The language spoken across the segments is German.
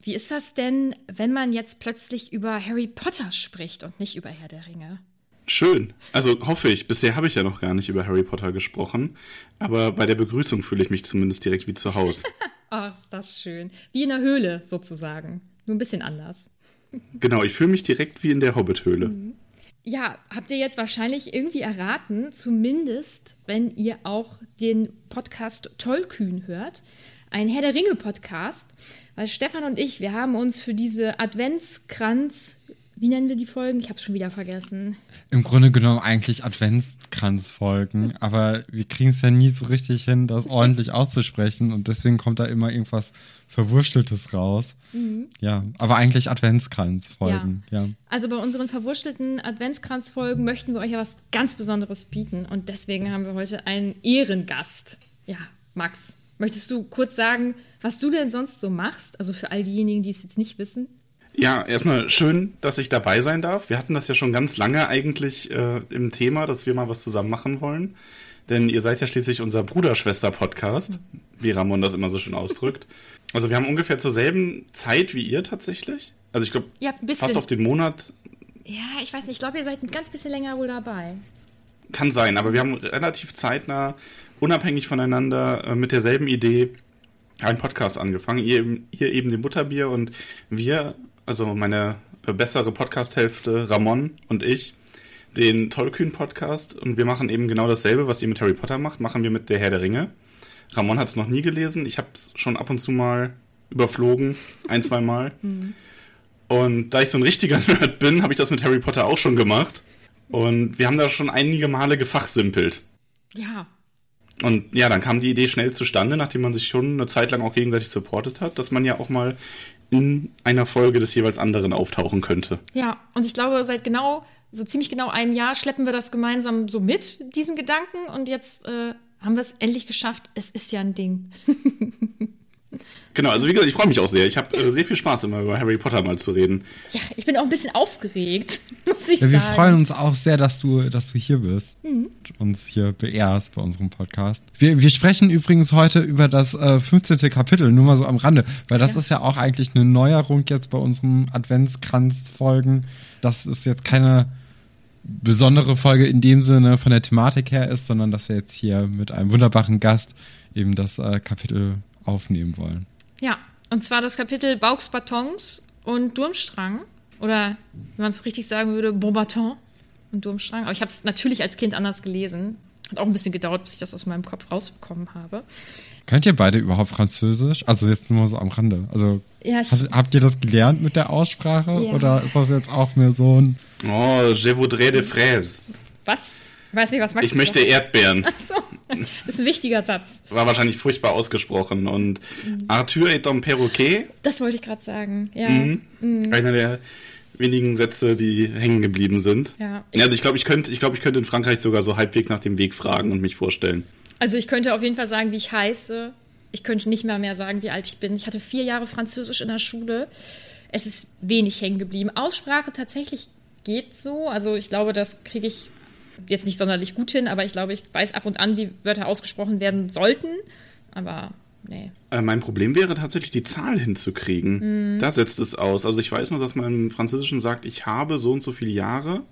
wie ist das denn, wenn man jetzt plötzlich über Harry Potter spricht und nicht über Herr der Ringe? Schön. Also hoffe ich. Bisher habe ich ja noch gar nicht über Harry Potter gesprochen. Aber bei der Begrüßung fühle ich mich zumindest direkt wie zu Hause. Ach, ist das schön. Wie in der Höhle sozusagen. Nur ein bisschen anders. Genau, ich fühle mich direkt wie in der Hobbit-Höhle. Ja, habt ihr jetzt wahrscheinlich irgendwie erraten, zumindest wenn ihr auch den Podcast Tollkühn hört. Ein Herr der Ringe Podcast. Weil Stefan und ich, wir haben uns für diese Adventskranz, wie nennen wir die Folgen? Ich habe es schon wieder vergessen. Im Grunde genommen eigentlich Adventskranzfolgen, aber wir kriegen es ja nie so richtig hin, das ordentlich auszusprechen und deswegen kommt da immer irgendwas Verwurschteltes raus. Ja, aber eigentlich Adventskranzfolgen, ja. Also bei unseren verwurschtelten Adventskranzfolgen möchten wir euch ja was ganz Besonderes bieten und deswegen haben wir heute einen Ehrengast. Ja, Max, möchtest du kurz sagen, was du denn sonst so machst? Also für all diejenigen, die es jetzt nicht wissen. Ja, erstmal schön, dass ich dabei sein darf. Wir hatten das ja schon ganz lange eigentlich äh, im Thema, dass wir mal was zusammen machen wollen. Denn ihr seid ja schließlich unser Bruder-Schwester-Podcast, wie Ramon das immer so schön ausdrückt. Also wir haben ungefähr zur selben Zeit wie ihr tatsächlich. Also ich glaube, Ja, fast auf den Monat Ja, ich weiß nicht, ich glaube, ihr seid ein ganz bisschen länger wohl dabei. Kann sein, aber wir haben relativ zeitnah, unabhängig voneinander, äh, mit derselben Idee einen Podcast angefangen. Ihr, eben- ihr eben den Butterbier und wir, also meine äh, bessere Podcast-Hälfte, Ramon und ich, den Tollkühn-Podcast. Und wir machen eben genau dasselbe, was ihr mit Harry Potter macht, machen wir mit der Herr der Ringe. Ramon hat es noch nie gelesen. Ich habe es schon ab und zu mal überflogen, ein, zwei Mal. Und da ich so ein richtiger Nerd bin, habe ich das mit Harry Potter auch schon gemacht. Und wir haben da schon einige Male gefachsimpelt. Ja, Und ja, dann kam die Idee schnell zustande, nachdem man sich schon eine Zeit lang auch gegenseitig supportet hat, dass man ja auch mal in einer Folge des jeweils anderen auftauchen könnte. ja. Und ich glaube, seit genau, so ziemlich genau einem Jahr schleppen wir das gemeinsam so mit, diesen Gedanken. Und jetzt äh, haben wir es endlich geschafft. Es ist ja ein Ding. Genau, also wie gesagt, ich freue mich auch sehr. Ich habe äh, sehr viel Spaß, immer über Harry Potter mal zu reden. Ja, ich bin auch ein bisschen aufgeregt, muss ich Ja, wir sagen. freuen uns auch sehr, dass du, dass du hier bist und uns hier beehrst bei unserem Podcast. Wir, wir sprechen übrigens heute über das äh, 15. Kapitel, nur mal so am Rande, weil das Ja. ist ja auch eigentlich eine Neuerung jetzt bei unserem Adventskranz-Folgen. Das ist jetzt keine besondere Folge in dem Sinne von der Thematik her ist, sondern dass wir jetzt hier mit einem wunderbaren Gast eben das äh, Kapitel aufnehmen wollen. Ja, und zwar das Kapitel Bauchsbatons und Durmstrang. Oder, wenn man es richtig sagen würde, Beaubaton und Durmstrang. Aber ich habe es natürlich als Kind anders gelesen. Hat auch ein bisschen gedauert, bis ich das aus meinem Kopf rausbekommen habe. Könnt ihr beide überhaupt Französisch? Also jetzt nur so am Rande. Also Ja, hast, habt ihr das gelernt mit der Aussprache? Ja. Oder ist das jetzt auch mehr so ein... Oh, je voudrais des fraises. Was? Ich weiß nicht, was Max Ich möchte Erdbeeren. So, das ist ein wichtiger Satz. War wahrscheinlich furchtbar ausgesprochen. Und Arthur est un perroquet. Das wollte ich gerade sagen. Ja. Mhm. Einer der wenigen Sätze, die hängen geblieben sind. Ja. Also ich glaube, ich könnte, ich glaube, ich könnte in Frankreich sogar so halbwegs nach dem Weg fragen und mich vorstellen. Also ich könnte auf jeden Fall sagen, wie ich heiße. Ich könnte nicht mal mehr sagen, wie alt ich bin. Ich hatte vier Jahre Französisch in der Schule. Es ist wenig hängen geblieben. Aussprache tatsächlich geht so. Also ich glaube, das kriege ich jetzt nicht sonderlich gut hin, aber ich glaube, ich weiß ab und an, wie Wörter ausgesprochen werden sollten. Aber nee. Äh, mein Problem wäre tatsächlich, die Zahl hinzukriegen. Da setzt es aus. Also ich weiß nur, dass man im Französischen sagt, ich habe so und so viele Jahre.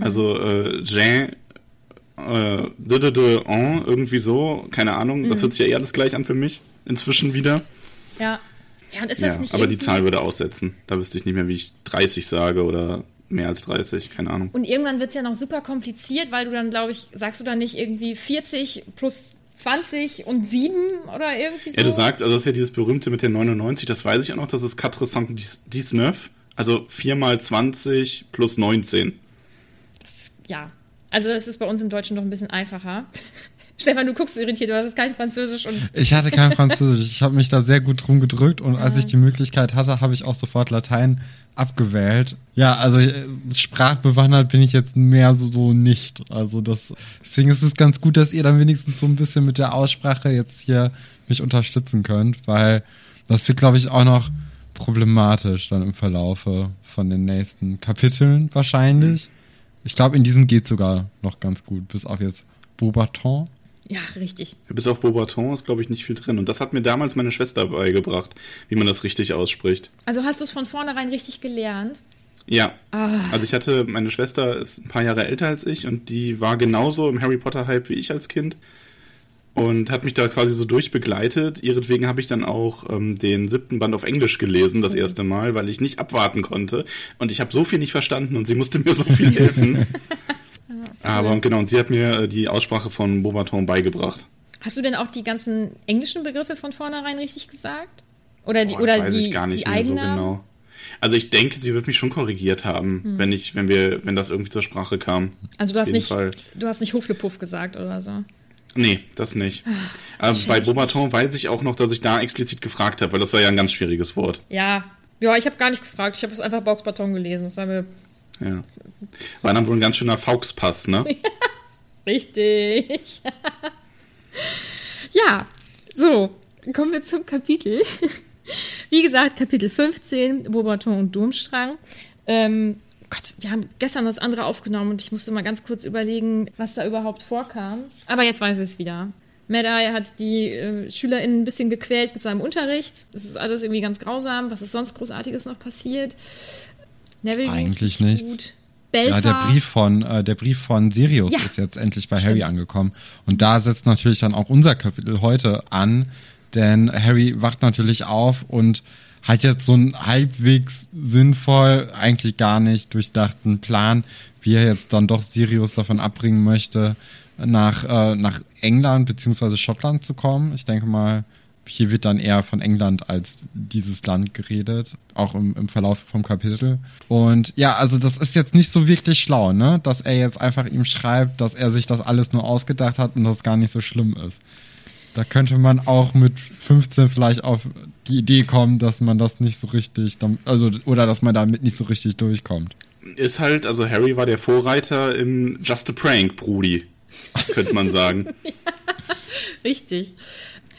Also äh, Jean, äh, de, de, de, en, irgendwie so, keine Ahnung. Das hört sich ja eher alles gleich an für mich. Inzwischen wieder. Ja. Ja, und ist das Ja, nicht aber die Zahl würde aussetzen. Da wüsste ich nicht mehr, wie ich 30 sage oder mehr als 30, keine Ahnung. Und irgendwann wird es ja noch super kompliziert, weil du dann, glaube ich, sagst du dann nicht irgendwie 40 plus 20 und 7 oder irgendwie so? Ja, du sagst, also das ist ja dieses berühmte mit der 99, das weiß ich auch noch, das ist 419, also 4 mal 20 plus 19. ja. Also das ist bei uns im Deutschen noch ein bisschen einfacher. Stefan, du guckst irritiert, du hast kein Französisch und Ich hatte kein Französisch. Ich habe mich da sehr gut drum gedrückt und als ich die Möglichkeit hatte, habe ich auch sofort Latein abgewählt. Ja, also äh, sprachbewandert bin ich jetzt mehr so, so nicht. Also das, deswegen ist es ganz gut, dass ihr dann wenigstens so ein bisschen mit der Aussprache jetzt hier mich unterstützen könnt, weil das wird, glaube ich, auch noch problematisch dann im Verlaufe von den nächsten Kapiteln wahrscheinlich. Ich glaube, in diesem geht sogar noch ganz gut, bis auf jetzt Beaubaton. Ja, richtig. Bis auf Beaubaton ist, glaube ich, nicht viel drin. Und das hat mir damals meine Schwester beigebracht, wie man das richtig ausspricht. Also hast du es von vornherein richtig gelernt? Ja. Also ich hatte, meine Schwester ist ein paar Jahre älter als ich und die war genauso im Harry Potter-Hype wie ich als Kind. Und hat mich da quasi so durchbegleitet. Ihretwegen habe ich dann auch ähm, den siebten Band auf Englisch gelesen, das erste Mal, weil ich nicht abwarten konnte. Und ich habe so viel nicht verstanden und sie musste mir so viel helfen. Aber genau, und sie hat mir äh, die Aussprache von Beaubaton beigebracht. Hast du denn auch die ganzen englischen Begriffe von vornherein richtig gesagt? Oder die, Boah, oder das weiß die, ich gar nicht mehr so Eigennamen? genau. Also ich denke, sie wird mich schon korrigiert haben, Hm. wenn ich, wenn wir, wenn das irgendwie zur Sprache kam. Also du hast nicht, Fall. du hast nicht Huflepuff gesagt oder so. Nee, das nicht. Also bei schäme ich Beaubaton weiß ich auch noch, dass ich da explizit gefragt habe, weil das war ja ein ganz schwieriges Wort. Ja. Ja, ich habe gar nicht gefragt. Ich habe es einfach Boxbaton gelesen. Das war mir Ja. War dann wohl ein ganz schöner Fauxpass, ne? richtig. ja, so. Kommen wir zum Kapitel. Wie gesagt, Kapitel 15, Beaubaton und Durmstrang. Ähm, Gott, wir haben gestern das andere aufgenommen und ich musste mal ganz kurz überlegen, was da überhaupt vorkam. Aber jetzt weiß ich es wieder. Mad-Eye hat die äh, SchülerInnen ein bisschen gequält mit seinem Unterricht. Es ist alles irgendwie ganz grausam. Was ist sonst Großartiges noch passiert? Neville Eigentlich nicht nichts. gut. Ja, der Brief von äh, der Brief von Sirius Ja. ist jetzt endlich bei Harry angekommen und da setzt natürlich dann auch unser Kapitel heute an, denn Harry wacht natürlich auf und hat jetzt so einen halbwegs sinnvoll, eigentlich gar nicht durchdachten Plan, wie er jetzt dann doch Sirius davon abbringen möchte, nach äh, nach England beziehungsweise Schottland zu kommen. Ich denke mal, hier wird dann eher von England als dieses Land geredet, auch im, im Verlauf vom Kapitel. Und ja, also das ist jetzt nicht so wirklich schlau, ne? Dass er jetzt einfach ihm schreibt, dass er sich das alles nur ausgedacht hat und das gar nicht so schlimm ist. Da könnte man auch mit 15 vielleicht auf die Idee kommen, dass man das nicht so richtig, also oder dass man damit nicht so richtig durchkommt. Ist halt, also Harry war der Vorreiter im Just a Prank, Brudi, könnte man sagen. Richtig.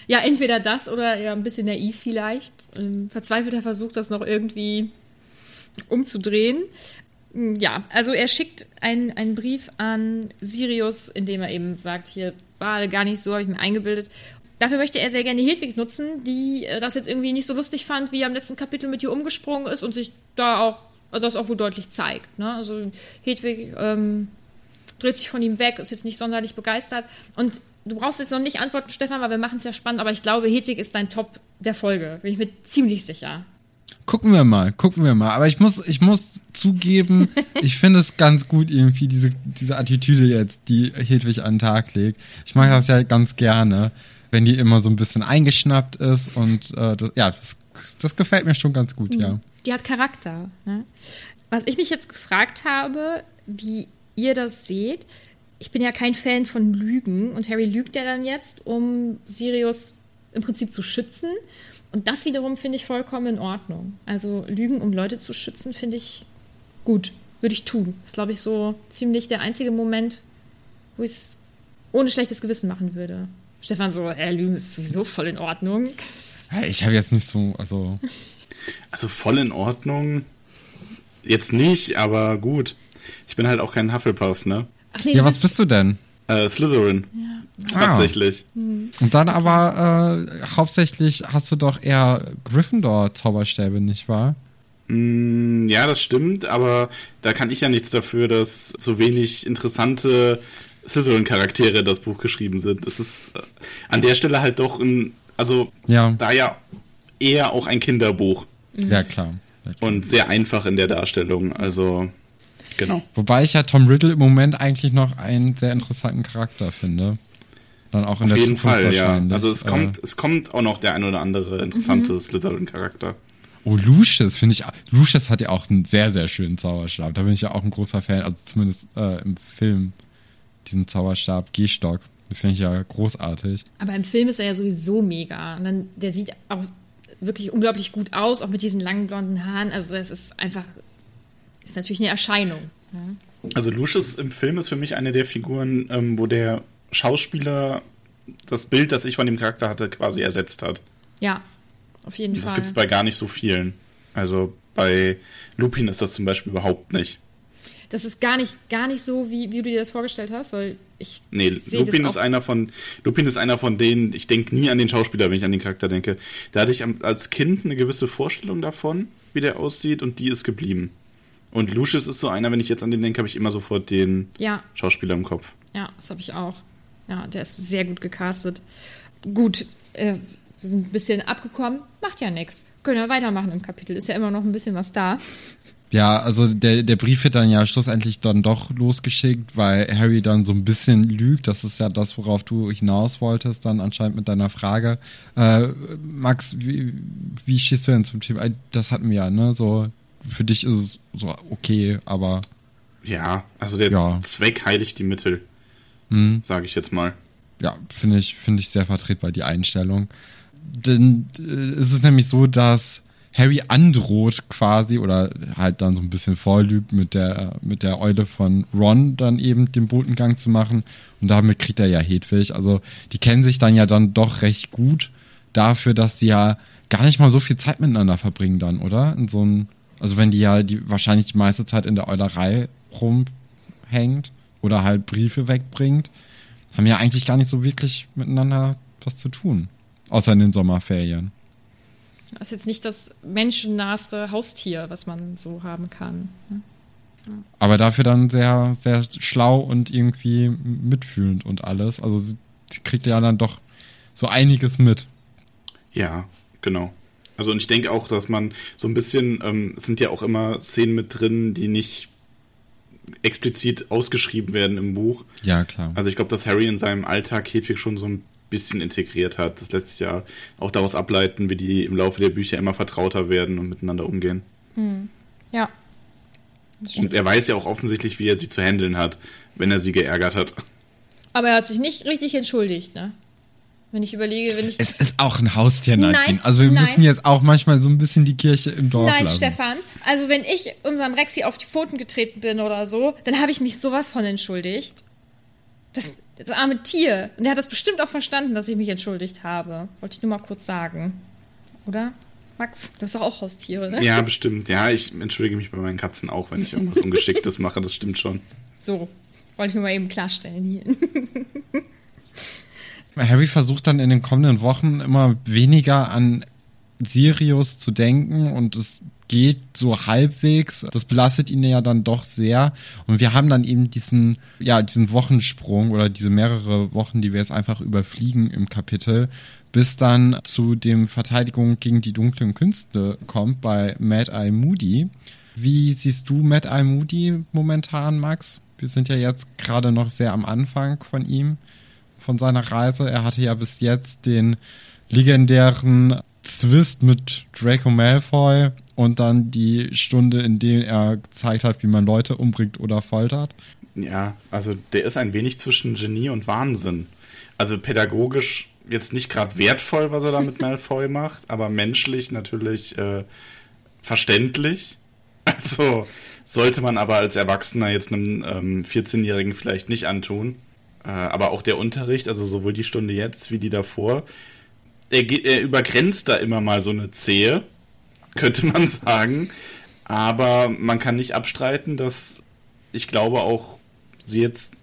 Ja, entweder das oder ja, ein bisschen naiv vielleicht. Ein verzweifelter Versuch, das noch irgendwie umzudrehen. Ja, also er schickt einen, einen Brief an Sirius, in dem er eben sagt, hier war gar nicht so, habe ich mir eingebildet. Dafür möchte er sehr gerne Hedwig nutzen, die äh, das jetzt irgendwie nicht so lustig fand, wie er im letzten Kapitel mit ihr umgesprungen ist und sich da auch das auch wohl deutlich zeigt. Ne? Also Hedwig ähm, dreht sich von ihm weg, ist jetzt nicht sonderlich begeistert. Und du brauchst jetzt noch nicht antworten, Stefan, weil wir machen es ja spannend, aber ich glaube, Hedwig ist dein Top der Folge. Bin ich mir ziemlich sicher. Gucken wir mal, gucken wir mal. Aber ich muss, ich muss zugeben, ich finde es ganz gut irgendwie, diese, diese Attitüde jetzt, die Hedwig an den Tag legt. Ich mag das ja ganz gerne. wenn die immer so ein bisschen eingeschnappt ist und äh, das, ja, das, das gefällt mir schon ganz gut, ja. Die hat Charakter. Ne? Was ich mich jetzt gefragt habe, wie ihr das seht, ich bin ja kein Fan von Lügen und Harry lügt ja dann jetzt, um Sirius im Prinzip zu schützen. Und das wiederum finde ich vollkommen in Ordnung. Also Lügen, um Leute zu schützen, finde ich gut. Würde ich tun. Das ist, glaube ich, so ziemlich der einzige Moment, wo ich es ohne schlechtes Gewissen machen würde. Stefan so, äh, Lügen ist sowieso voll in Ordnung. Ich habe jetzt nicht so, also. Also voll in Ordnung. Jetzt nicht, aber gut. Ich bin halt auch kein Hufflepuff, ne? Ach nee, Ja, was bist- du denn? Äh, Slytherin. Tatsächlich. Und dann aber äh, hauptsächlich hast du doch eher Gryffindor-Zauberstäbe, nicht wahr? Mm, ja, das stimmt, aber da kann ich ja nichts dafür, dass so wenig interessante Slytherin-Charaktere in das Buch geschrieben sind. Das ist äh, an der Stelle halt doch ein, also Ja. da ja eher auch ein Kinderbuch Ja, klar. Ja, klar. und sehr einfach in der Darstellung. Also, genau. Wobei ich ja Tom Riddle im Moment eigentlich noch einen sehr interessanten Charakter finde. Dann auch in Auf der jeden Zukunft Fall, ja. Also es Äh, kommt, es kommt auch noch der ein oder andere interessante Slytherin-Charakter. Oh, Lucius finde ich. Lucius hat ja auch einen sehr, sehr schönen Zauberstab. Da bin ich ja auch ein großer Fan. Also zumindest äh, im Film. Diesen Zauberstab, Gehstock. Den finde ich ja großartig. Aber im Film ist er ja sowieso mega. Und dann, der sieht auch wirklich unglaublich gut aus, auch mit diesen langen blonden Haaren. Also das ist einfach, ist natürlich eine Erscheinung. Also Lucius im Film ist für mich eine der Figuren, ähm, wo der Schauspieler das Bild, das ich von dem Charakter hatte, quasi ersetzt hat. Ja, auf jeden Das Fall. gibt es bei gar nicht so vielen. Also bei Lupin ist das zum Beispiel überhaupt nicht. Das ist gar nicht, gar nicht so, wie, wie du dir das vorgestellt hast, weil ich Nee, Lupin das ist einer von Lupin ist einer von denen, ich denke nie an den Schauspieler, wenn ich an den Charakter denke. Da hatte ich als Kind eine gewisse Vorstellung davon, wie der aussieht, und die ist geblieben. Und Lucius ist so einer, wenn ich jetzt an den denke, habe ich immer sofort den Ja, Schauspieler im Kopf. ja, das habe ich auch. Ja, der ist sehr gut gecastet. Gut, äh, wir sind ein bisschen abgekommen, macht ja nichts. Können wir weitermachen im Kapitel, ist ja immer noch ein bisschen was da. Ja, also der, der Brief wird dann ja schlussendlich dann doch losgeschickt, weil Harry dann so ein bisschen lügt. Das ist ja das, worauf du hinaus wolltest, dann anscheinend mit deiner Frage. Äh, Max, wie, wie stehst du denn zum Thema? Das hatten wir ja, ne? So, für dich ist es so okay, aber Ja, also der Ja. Zweck heiligt die Mittel, hm, sage ich jetzt mal. ja, finde ich, finde ich sehr vertretbar, die Einstellung. Denn äh, es ist nämlich so, dass Harry androht quasi oder halt dann so ein bisschen vorlügt mit der, mit der Eule von Ron dann eben den Botengang zu machen. Und damit kriegt er ja Hedwig. Also die kennen sich dann ja dann doch recht gut dafür, dass sie ja gar nicht mal so viel Zeit miteinander verbringen dann, oder? In so ein, also wenn die ja die wahrscheinlich die meiste Zeit in der Eulerei rumhängt oder halt Briefe wegbringt, haben ja eigentlich gar nicht so wirklich miteinander was zu tun. Außer in den Sommerferien. Das ist jetzt nicht das menschennaheste Haustier, was man so haben kann. ne? Aber dafür dann sehr, sehr schlau und irgendwie mitfühlend und alles. Also sie kriegt ja dann doch so einiges mit. Ja, genau. Also und ich denke auch, dass man so ein bisschen, ähm, es sind ja auch immer Szenen mit drin, die nicht explizit ausgeschrieben werden im Buch. Ja, klar. Also ich glaube, dass Harry in seinem Alltag Hedwig schon so ein bisschen integriert hat. Das lässt sich ja auch daraus ableiten, wie die im Laufe der Bücher immer vertrauter werden und miteinander umgehen. Ja. Und er weiß ja auch offensichtlich, wie er sie zu handeln hat, wenn er sie geärgert hat. Aber er hat sich nicht richtig entschuldigt, ne? Wenn ich überlege, wenn ich. es ist auch ein Haustier, Nadine. Nein, also wir nein. müssen jetzt auch manchmal so ein bisschen die Kirche im Dorf Nein, lassen. Stefan. Also wenn ich unserem Rexy auf die Pfoten getreten bin oder so, dann habe ich mich sowas von entschuldigt. Das, das arme Tier. Und er hat das bestimmt auch verstanden, dass ich mich entschuldigt habe. Wollte ich nur mal kurz sagen. Oder? Max, du hast doch auch Haustiere, ne? Ja, bestimmt. Ja, ich entschuldige mich bei meinen Katzen auch, wenn ich irgendwas Ungeschicktes mache. Das stimmt schon. So. Wollte ich nur mal eben klarstellen hier. Harry versucht dann in den kommenden Wochen immer weniger an Sirius zu denken und es geht so halbwegs. Das belastet ihn ja dann doch sehr. Und wir haben dann eben diesen, ja, diesen Wochensprung oder diese mehrere Wochen, die wir jetzt einfach überfliegen im Kapitel, bis dann zu dem Verteidigung gegen die dunklen Künste kommt bei Mad Eye Moody. Wie siehst du Mad Eye Moody momentan, Max? Wir sind ja jetzt gerade noch sehr am Anfang von ihm von seiner Reise. Er hatte ja bis jetzt den legendären Zwist mit Draco Malfoy und dann die Stunde, in der er gezeigt hat, wie man Leute umbringt oder foltert. Ja, also der ist ein wenig zwischen Genie und Wahnsinn. Also pädagogisch jetzt nicht gerade wertvoll, was er da mit Malfoy macht, aber menschlich natürlich äh, verständlich. Also sollte man aber als Erwachsener jetzt einem ähm, 14-Jährigen vielleicht nicht antun. Äh, aber auch der Unterricht, also sowohl die Stunde jetzt wie die davor, er, geht, er übergrenzt da immer mal so eine Zehe, könnte man sagen. Aber man kann nicht abstreiten, dass ich glaube auch sie jetzt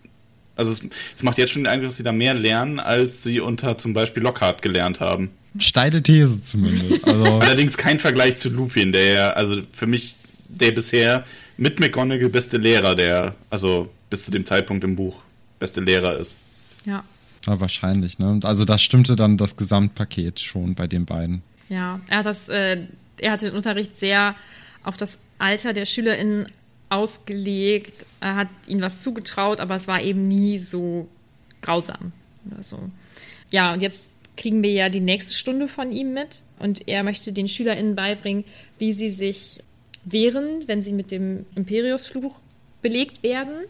also es, es, macht jetzt schon den Eindruck, dass sie da mehr lernen, als sie unter zum Beispiel Lockhart gelernt haben. Steile These zumindest. Also Allerdings kein Vergleich zu Lupin, der ja, also für mich der bisher mit McGonagall beste Lehrer, der, also bis zu dem Zeitpunkt im Buch beste Lehrer ist. Ja. ja wahrscheinlich, ne? Also da stimmte dann das Gesamtpaket schon bei den beiden. Ja, er hat das, äh, er hat den Unterricht sehr auf das Alter der SchülerInnen ausgelegt. Er hat ihnen was zugetraut, aber es war eben nie so grausam. Also, ja, und jetzt kriegen wir ja die nächste Stunde von ihm mit und er möchte den SchülerInnen beibringen, wie sie sich wehren, wenn sie mit dem Imperiusfluch belegt werden.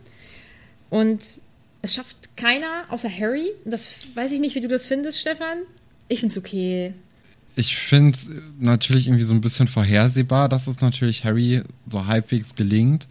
Und es schafft keiner außer Harry. Das weiß ich nicht, wie du das findest, Stefan. Ich finde es okay. Ich finde es natürlich irgendwie so ein bisschen vorhersehbar, dass es natürlich Harry so halbwegs gelingt.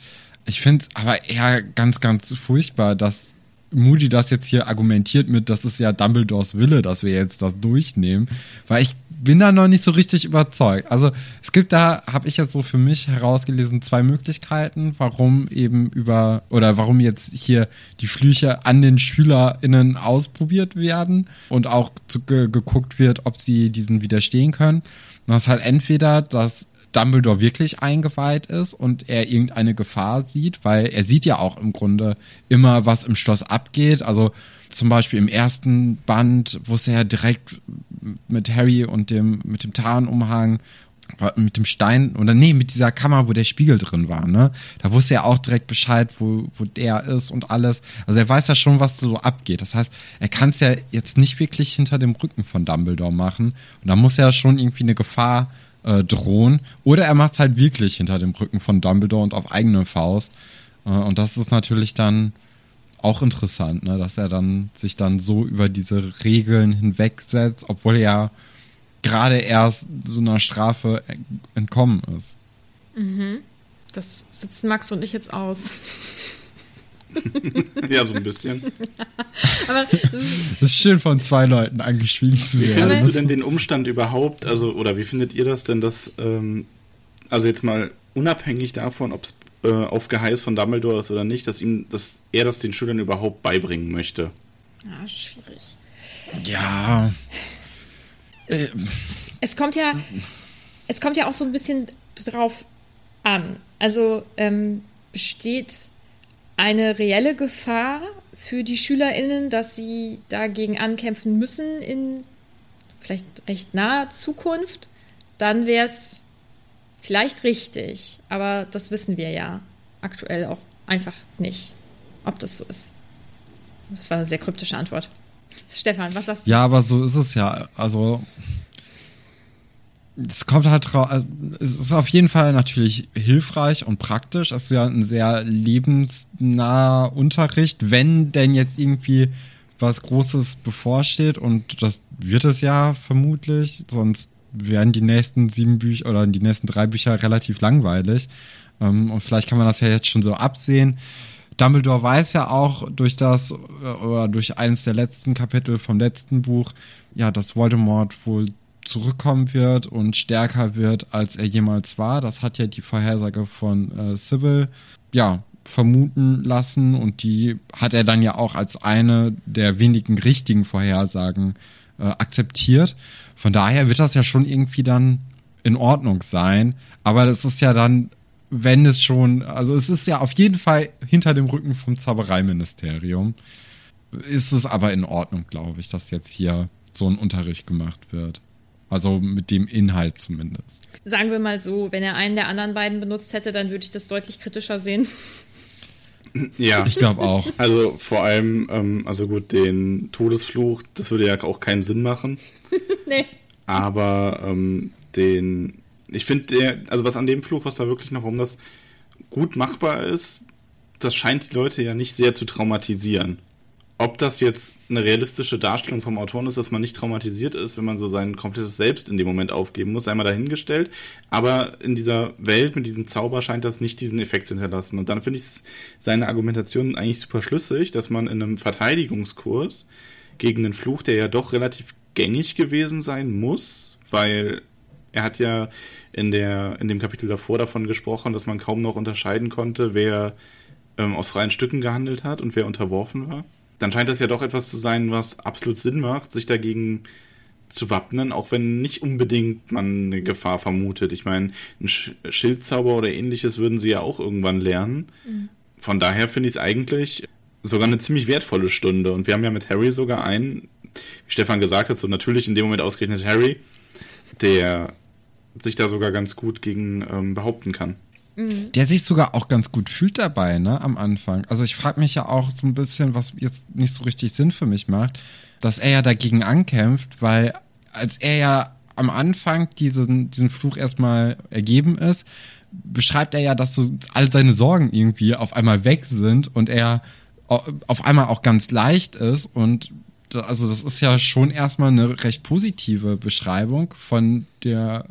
Ich finde es aber eher ganz, ganz furchtbar, dass Moody das jetzt hier argumentiert mit, das ist ja Dumbledores Wille, dass wir jetzt das durchnehmen, weil ich bin da noch nicht so richtig überzeugt. Also es gibt da, habe ich jetzt so für mich herausgelesen, zwei Möglichkeiten, warum eben über oder warum jetzt hier die Flüche an den SchülerInnen ausprobiert werden und auch zu, ge, geguckt wird, ob sie diesen widerstehen können. Das ist halt entweder, dass Dumbledore wirklich eingeweiht ist und er irgendeine Gefahr sieht, weil er sieht ja auch im Grunde immer, was im Schloss abgeht. Also zum Beispiel im ersten Band wusste er direkt mit Harry und dem, mit dem Tarnumhang, mit dem Stein, oder nee, mit dieser Kammer, wo der Spiegel drin war, ne? Da wusste er auch direkt Bescheid, wo, wo der ist und alles. Also er weiß ja schon, was so abgeht. Das heißt, er kann es ja jetzt nicht wirklich hinter dem Rücken von Dumbledore machen. Und da muss ja schon irgendwie eine Gefahr äh, drohen. Oder er macht es halt wirklich hinter dem Rücken von Dumbledore und auf eigene Faust. Äh, und das ist natürlich dann auch interessant, ne? dass er dann sich dann so über diese Regeln hinwegsetzt, obwohl er gerade erst so einer Strafe entkommen ist. Mhm. Das sitzen Max und ich jetzt aus. ja, so ein bisschen. Aber das ist, das ist schön von zwei Leuten angeschwiegen zu werden. Wie findest du denn den Umstand überhaupt, also, oder wie findet ihr das denn, dass, ähm, also jetzt mal unabhängig davon, ob es äh, auf Geheiß von Dumbledore ist oder nicht, dass ihm, dass er das den Schülern überhaupt beibringen möchte? Ja, schwierig. Ja. Es, es kommt ja, es kommt ja auch so ein bisschen drauf an. Also ähm, besteht eine reelle Gefahr für die SchülerInnen, dass sie dagegen ankämpfen müssen in vielleicht recht naher Zukunft, dann wäre es vielleicht richtig. Aber das wissen wir ja aktuell auch einfach nicht, ob das so ist. Das war eine sehr kryptische Antwort. Stefan, was sagst du? Ja, aber so ist es ja. Also es kommt halt drauf, also, es ist auf jeden Fall natürlich hilfreich und praktisch. Es ist ja ein sehr lebensnaher Unterricht, wenn denn jetzt irgendwie was Großes bevorsteht und das wird es ja vermutlich, sonst werden die nächsten sieben Bücher oder die nächsten drei Bücher relativ langweilig. Ähm, und vielleicht kann man das ja jetzt schon so absehen. Dumbledore weiß ja auch durch das äh, oder durch eines der letzten Kapitel vom letzten Buch, ja, dass Voldemort wohl zurückkommen wird und stärker wird, als er jemals war. Das hat ja die Vorhersage von äh, Sybil ja vermuten lassen und die hat er dann ja auch als eine der wenigen richtigen Vorhersagen äh, akzeptiert. Von daher wird das ja schon irgendwie dann in Ordnung sein. Aber das ist ja dann, wenn es schon, also es ist ja auf jeden Fall hinter dem Rücken vom Zaubereiministerium. Ist es aber in Ordnung, glaube ich, dass jetzt hier so ein Unterricht gemacht wird. Also mit dem Inhalt zumindest. Sagen wir mal so, wenn er einen der anderen beiden benutzt hätte, dann würde ich das deutlich kritischer sehen. Ja. Ich glaube auch. Also vor allem, ähm, also gut, den Todesfluch, das würde ja auch keinen Sinn machen. nee. Aber ähm, den, ich finde, der, also was an dem Fluch, was da wirklich noch, um das gut machbar ist, das scheint die Leute ja nicht sehr zu traumatisieren. Ob das jetzt eine realistische Darstellung vom Autoren ist, dass man nicht traumatisiert ist, wenn man so sein komplettes Selbst in dem Moment aufgeben muss, sei mal dahingestellt. Aber in dieser Welt mit diesem Zauber scheint das nicht diesen Effekt zu hinterlassen. Und dann finde ich seine Argumentation eigentlich super schlüssig, dass man in einem Verteidigungskurs gegen den Fluch, der ja doch relativ gängig gewesen sein muss, weil er hat ja in der in dem Kapitel davor davon gesprochen, dass man kaum noch unterscheiden konnte, wer ähm, aus freien Stücken gehandelt hat und wer unterworfen war. Dann scheint das ja doch etwas zu sein, was absolut Sinn macht, sich dagegen zu wappnen, auch wenn nicht unbedingt man eine Gefahr vermutet. Ich meine, ein Schildzauber oder ähnliches würden sie ja auch irgendwann lernen. Mhm. Von daher finde ich es eigentlich sogar eine ziemlich wertvolle Stunde. Und wir haben ja mit Harry sogar einen, wie Stefan gesagt hat, so natürlich in dem Moment ausgerechnet Harry, der sich da sogar ganz gut gegen ähm, behaupten kann. Mhm. Der sich sogar auch ganz gut fühlt dabei, ne, am Anfang. Also ich frage mich ja auch so ein bisschen, was jetzt nicht so richtig Sinn für mich macht, dass er ja dagegen ankämpft, weil als er ja am Anfang diesen, diesen Fluch erstmal ergeben ist, beschreibt er ja, dass so all seine Sorgen irgendwie auf einmal weg sind und er auf einmal auch ganz leicht ist und also das ist ja schon erstmal eine recht positive Beschreibung von der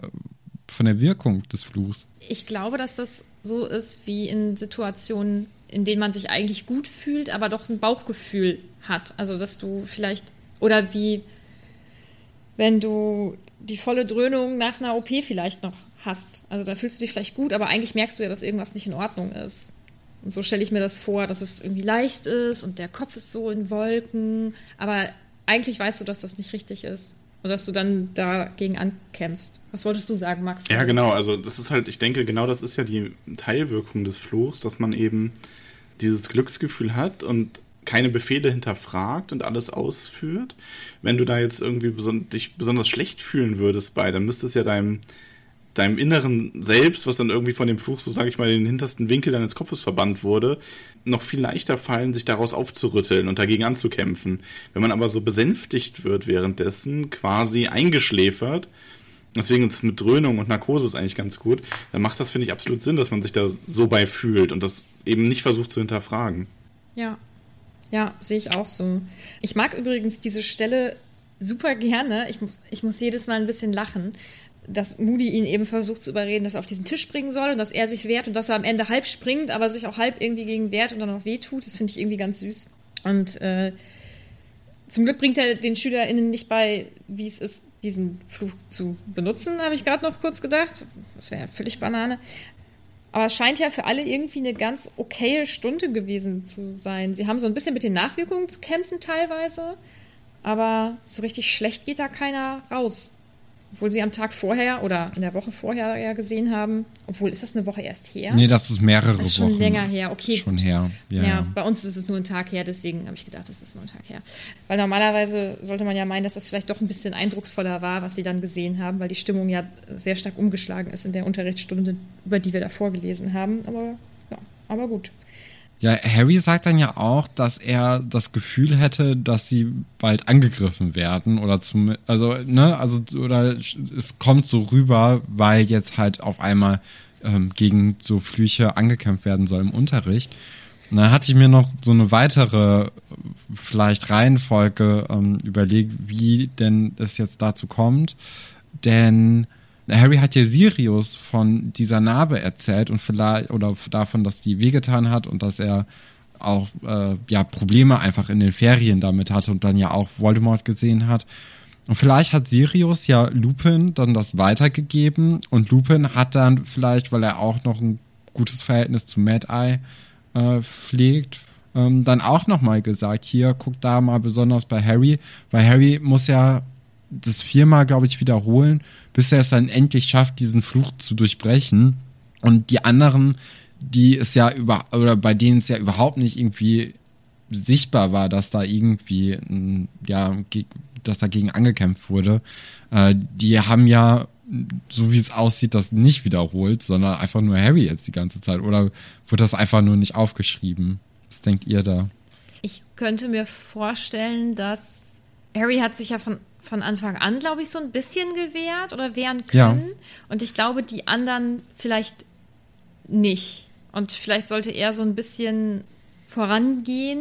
von der Wirkung des Fluchs. Ich glaube, dass das so ist wie in Situationen, in denen man sich eigentlich gut fühlt, aber doch ein Bauchgefühl hat. Also, dass du vielleicht, oder wie wenn du die volle Dröhnung nach einer OP vielleicht noch hast. Also, da fühlst du dich vielleicht gut, aber eigentlich merkst du ja, dass irgendwas nicht in Ordnung ist. Und so stelle ich mir das vor, dass es irgendwie leicht ist und der Kopf ist so in Wolken, aber eigentlich weißt du, dass das nicht richtig ist. Und dass du dann dagegen ankämpfst. Was wolltest du sagen, Max? Ja, genau. Also, das ist halt, ich denke, genau das ist ja die Teilwirkung des Fluchs, dass man eben dieses Glücksgefühl hat und keine Befehle hinterfragt und alles ausführt. Wenn du da jetzt irgendwie beson dich besonders schlecht fühlen würdest bei, dann müsste es ja deinem, deinem inneren Selbst, was dann irgendwie von dem Fluch, so sage ich mal, in den hintersten Winkel deines Kopfes verbannt wurde, noch viel leichter fallen, sich daraus aufzurütteln und dagegen anzukämpfen. Wenn man aber so besänftigt wird währenddessen, quasi eingeschläfert, deswegen ist es mit Dröhnung und Narkose ist eigentlich ganz gut, dann macht das, finde ich, absolut Sinn, dass man sich da so bei fühlt und das eben nicht versucht zu hinterfragen. Ja. Ja, sehe ich auch so. Ich mag übrigens diese Stelle super gerne. Ich ich muss jedes Mal ein bisschen lachen, dass Moody ihn eben versucht zu überreden, dass er auf diesen Tisch springen soll und dass er sich wehrt und dass er am Ende halb springt, aber sich auch halb irgendwie gegen wehrt und dann auch wehtut. Das finde ich irgendwie ganz süß. Und äh, zum Glück bringt er den SchülerInnen nicht bei, wie es ist, diesen Fluch zu benutzen, habe ich gerade noch kurz gedacht. Das wäre ja völlig Banane. Aber es scheint ja für alle irgendwie eine ganz okaye Stunde gewesen zu sein. Sie haben so ein bisschen mit den Nachwirkungen zu kämpfen teilweise, aber so richtig schlecht geht da keiner raus. Obwohl sie am Tag vorher oder in der Woche vorher ja gesehen haben. Obwohl, ist das eine Woche erst her? Nee, das ist mehrere das ist schon Wochen. länger her, okay. Schon gut. her. Ja, ja, bei uns ist es nur ein Tag her, deswegen habe ich gedacht, das ist nur ein Tag her. Weil normalerweise sollte man ja meinen, dass das vielleicht doch ein bisschen eindrucksvoller war, was sie dann gesehen haben, weil die Stimmung ja sehr stark umgeschlagen ist in der Unterrichtsstunde, über die wir da vorgelesen haben. Aber ja, aber gut. Ja, Harry sagt dann ja auch, dass er das Gefühl hätte, dass sie bald angegriffen werden oder zum, also, ne, also, oder es kommt so rüber, weil jetzt halt auf einmal ähm, gegen so Flüche angekämpft werden soll im Unterricht. Und dann hatte ich mir noch so eine weitere, vielleicht Reihenfolge ähm, überlegt, wie denn es jetzt dazu kommt. Denn Harry hat ja Sirius von dieser Narbe erzählt und vielleicht oder davon, dass die wehgetan hat und dass er auch äh, ja Probleme einfach in den Ferien damit hatte und dann ja auch Voldemort gesehen hat. Und vielleicht hat Sirius ja Lupin dann das weitergegeben und Lupin hat dann vielleicht, weil er auch noch ein gutes Verhältnis zu Mad Eye äh, pflegt, ähm, dann auch nochmal gesagt, hier, guck da mal besonders bei Harry, weil Harry muss ja das viermal, glaube ich, wiederholen, bis er es dann endlich schafft, diesen Fluch zu durchbrechen. Und die anderen, die es ja über, oder bei denen es ja überhaupt nicht irgendwie sichtbar war, dass da irgendwie, ja, dass dagegen angekämpft wurde, äh, die haben ja, so wie es aussieht, das nicht wiederholt, sondern einfach nur Harry jetzt die ganze Zeit. Oder wird das einfach nur nicht aufgeschrieben? Was denkt ihr da? Ich könnte mir vorstellen, dass Harry hat sich ja von, von Anfang an, glaube ich, so ein bisschen gewehrt oder wehren können. Ja. Und ich glaube, die anderen vielleicht nicht. Und vielleicht sollte er so ein bisschen vorangehen,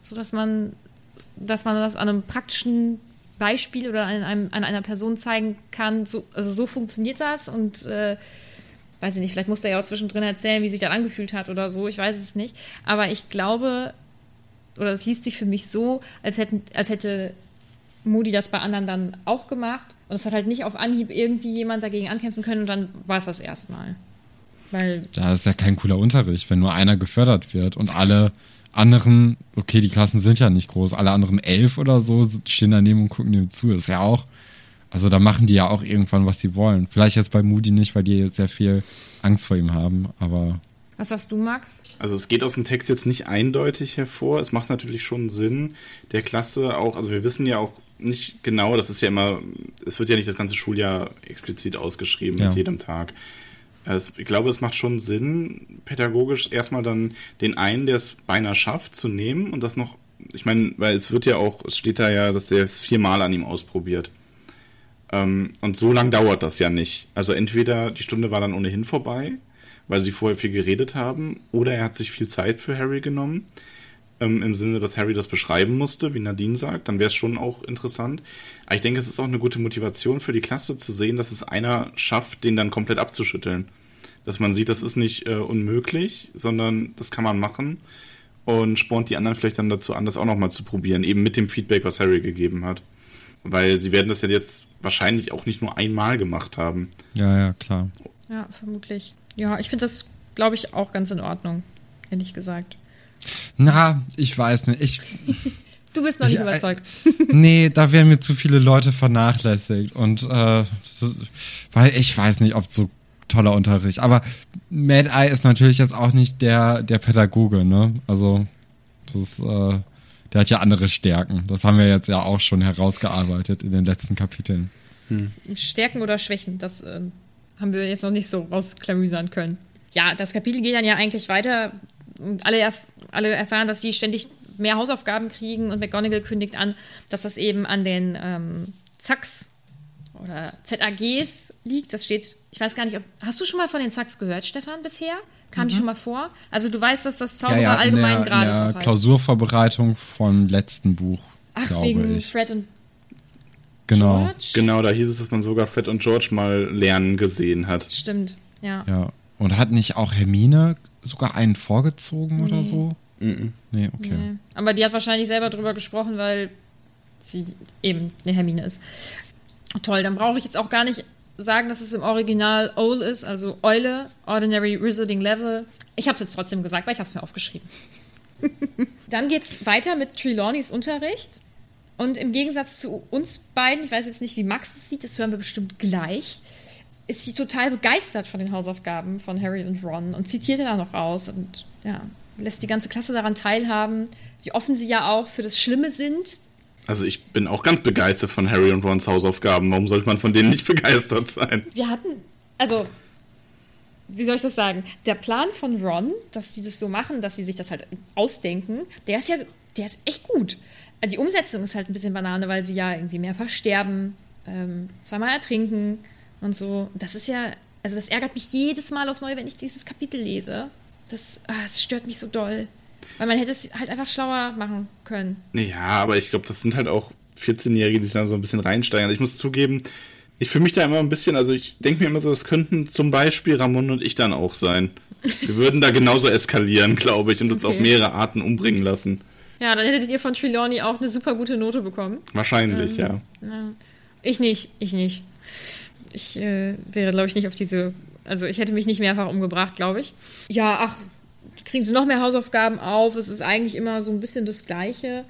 sodass man, dass man das an einem praktischen Beispiel oder an, einem, an einer Person zeigen kann, so, also so funktioniert das und äh, weiß ich nicht, vielleicht muss er ja auch zwischendrin erzählen, wie sich das angefühlt hat oder so, ich weiß es nicht. Aber ich glaube, oder es liest sich für mich so, als, hätten, als hätte Moody das bei anderen dann auch gemacht und es hat halt nicht auf Anhieb irgendwie jemand dagegen ankämpfen können und dann war es das erstmal. Weil. Da ist ja kein cooler Unterricht, wenn nur einer gefördert wird und alle anderen, okay, die Klassen sind ja nicht groß, alle anderen elf oder so stehen daneben und gucken dem zu. Ist ja auch, also da machen die ja auch irgendwann, was sie wollen. Vielleicht jetzt bei Moody nicht, weil die jetzt sehr viel Angst vor ihm haben, aber. Was hast du, Max? Also es geht aus dem Text jetzt nicht eindeutig hervor. Es macht natürlich schon Sinn, der Klasse auch, also wir wissen ja auch nicht genau, das ist ja immer, es wird ja nicht das ganze Schuljahr explizit ausgeschrieben ja. mit jedem Tag. Also ich glaube, es macht schon Sinn, pädagogisch erstmal dann den einen, der es beinahe schafft, zu nehmen und das noch, ich meine, weil es wird ja auch, es steht da ja, dass der es viermal an ihm ausprobiert. Ähm, und so lang dauert das ja nicht. Also entweder die Stunde war dann ohnehin vorbei, weil sie vorher viel geredet haben, oder er hat sich viel Zeit für Harry genommen ähm, im Sinne, dass Harry das beschreiben musste, wie Nadine sagt, dann wäre es schon auch interessant. Aber ich denke, es ist auch eine gute Motivation für die Klasse zu sehen, dass es einer schafft, den dann komplett abzuschütteln. Dass man sieht, das ist nicht äh, unmöglich, sondern das kann man machen und spornt die anderen vielleicht dann dazu an, das auch nochmal zu probieren, eben mit dem Feedback, was Harry gegeben hat. Weil sie werden das ja jetzt wahrscheinlich auch nicht nur einmal gemacht haben. Ja, ja, klar. Ja, vermutlich. Ja, ich finde das, glaube ich, auch ganz in Ordnung, ehrlich gesagt. Na, ich weiß nicht. Ich, du bist noch nicht ich, äh, überzeugt. nee, da werden mir zu viele Leute vernachlässigt. Und äh, weil ich weiß nicht, ob so toller Unterricht. Aber Mad Eye ist natürlich jetzt auch nicht der, der Pädagoge, ne? Also, das, äh, der hat ja andere Stärken. Das haben wir jetzt ja auch schon herausgearbeitet in den letzten Kapiteln. Hm. Stärken oder Schwächen, das äh, haben wir jetzt noch nicht so rausklamüsern können. Ja, das Kapitel geht dann ja eigentlich weiter und alle, erf alle erfahren, dass sie ständig mehr Hausaufgaben kriegen und McGonagall kündigt an, dass das eben an den ähm, Zacks oder ZAGs liegt. Das steht, ich weiß gar nicht, ob, hast du schon mal von den Zacks gehört, Stefan, bisher? Kam mhm. die schon mal vor? Also du weißt, dass das Zauberer ja, ja, allgemein gerade ist. Ja, Klausurvorbereitung vom letzten Buch, Ach, wegen ich. Fred und Genau. George? Genau, da hieß es, dass man sogar Fred und George mal lernen gesehen hat. Stimmt, ja. Ja. Und hat nicht auch Hermine sogar einen vorgezogen nee. oder so? Mhm. Nee, okay. Nee. Aber die hat wahrscheinlich selber drüber gesprochen, weil sie eben eine Hermine ist. Toll, dann brauche ich jetzt auch gar nicht sagen, dass es im Original Owl ist, also Eule, Ordinary Wizarding Level. Ich habe es jetzt trotzdem gesagt, weil ich habe es mir aufgeschrieben. dann geht es weiter mit Trelawneys Unterricht. Und im Gegensatz zu uns beiden, ich weiß jetzt nicht, wie Max es sieht, das hören wir bestimmt gleich, ist sie total begeistert von den Hausaufgaben von Harry und Ron und zitiert da noch aus und ja, lässt die ganze Klasse daran teilhaben, wie offen sie ja auch für das Schlimme sind. Also ich bin auch ganz begeistert von Harry und Rons Hausaufgaben. Warum sollte man von denen nicht begeistert sein? Wir hatten, also wie soll ich das sagen? Der Plan von Ron, dass sie das so machen, dass sie sich das halt ausdenken, der ist ja, der ist echt gut. Die Umsetzung ist halt ein bisschen Banane, weil sie ja irgendwie mehrfach sterben, ähm, zweimal ertrinken und so. Das ist ja, also das ärgert mich jedes Mal aufs Neue, wenn ich dieses Kapitel lese. Das, ah, das stört mich so doll. Weil man hätte es halt einfach schlauer machen können. Ja, aber ich glaube, das sind halt auch 14-Jährige, die sich da so ein bisschen reinsteigern. Ich muss zugeben, ich fühle mich da immer ein bisschen, also ich denke mir immer so, das könnten zum Beispiel Ramon und ich dann auch sein. Wir würden da genauso eskalieren, glaube ich, und uns okay. auf mehrere Arten umbringen lassen. Ja, dann hättet ihr von Trelawney auch eine super gute Note bekommen. Wahrscheinlich, ähm, ja. Ich nicht, ich nicht ich äh, wäre, glaube ich, nicht auf diese. Also ich hätte mich nicht mehrfach umgebracht, glaube ich. Ja, ach, kriegen sie noch mehr Hausaufgaben auf. Es ist eigentlich immer so ein bisschen das Gleiche.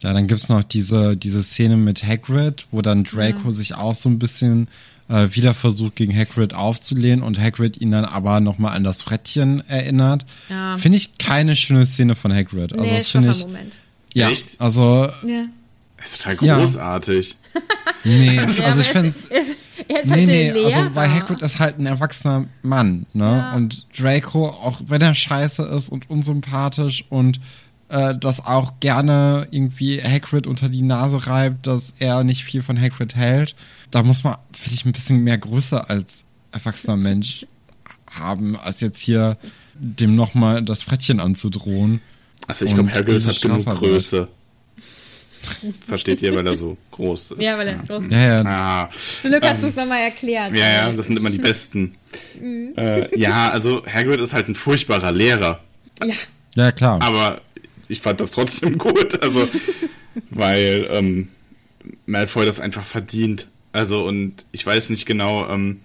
Ja, dann gibt es noch diese, diese Szene mit Hagrid, wo dann Draco ja. sich auch so ein bisschen äh, wieder versucht, gegen Hagrid aufzulehnen und Hagrid ihn dann aber nochmal an das Frettchen erinnert. Ja. Finde ich keine schöne Szene von Hagrid. Also nee, das finde ich. Moment. Ja, Echt? also. Ja. Das ist total großartig. Ja. nee, also ich finde Er ist halt der Lehrer. also weil Hagrid ist halt ein erwachsener Mann, ne? Ja. Und Draco, auch wenn er scheiße ist und unsympathisch und äh, das auch gerne irgendwie Hagrid unter die Nase reibt, dass er nicht viel von Hagrid hält, da muss man, finde ich, ein bisschen mehr Größe als erwachsener Mensch haben, als jetzt hier dem nochmal das Frettchen anzudrohen. Also ich glaube, Hagrid hat genug. Größe. Versteht ihr, weil er so groß ist. ja, weil er groß Ja, ja, Ah, Zum Glück hast du es nochmal erklärt. ja, ja, das sind immer die Besten. Äh, ja, also Hagrid ist halt ein furchtbarer Lehrer. Ja, ja, klar. Aber ich fand das trotzdem gut, also weil ähm, Malfoy das einfach verdient. Also und ich weiß nicht genau, ähm,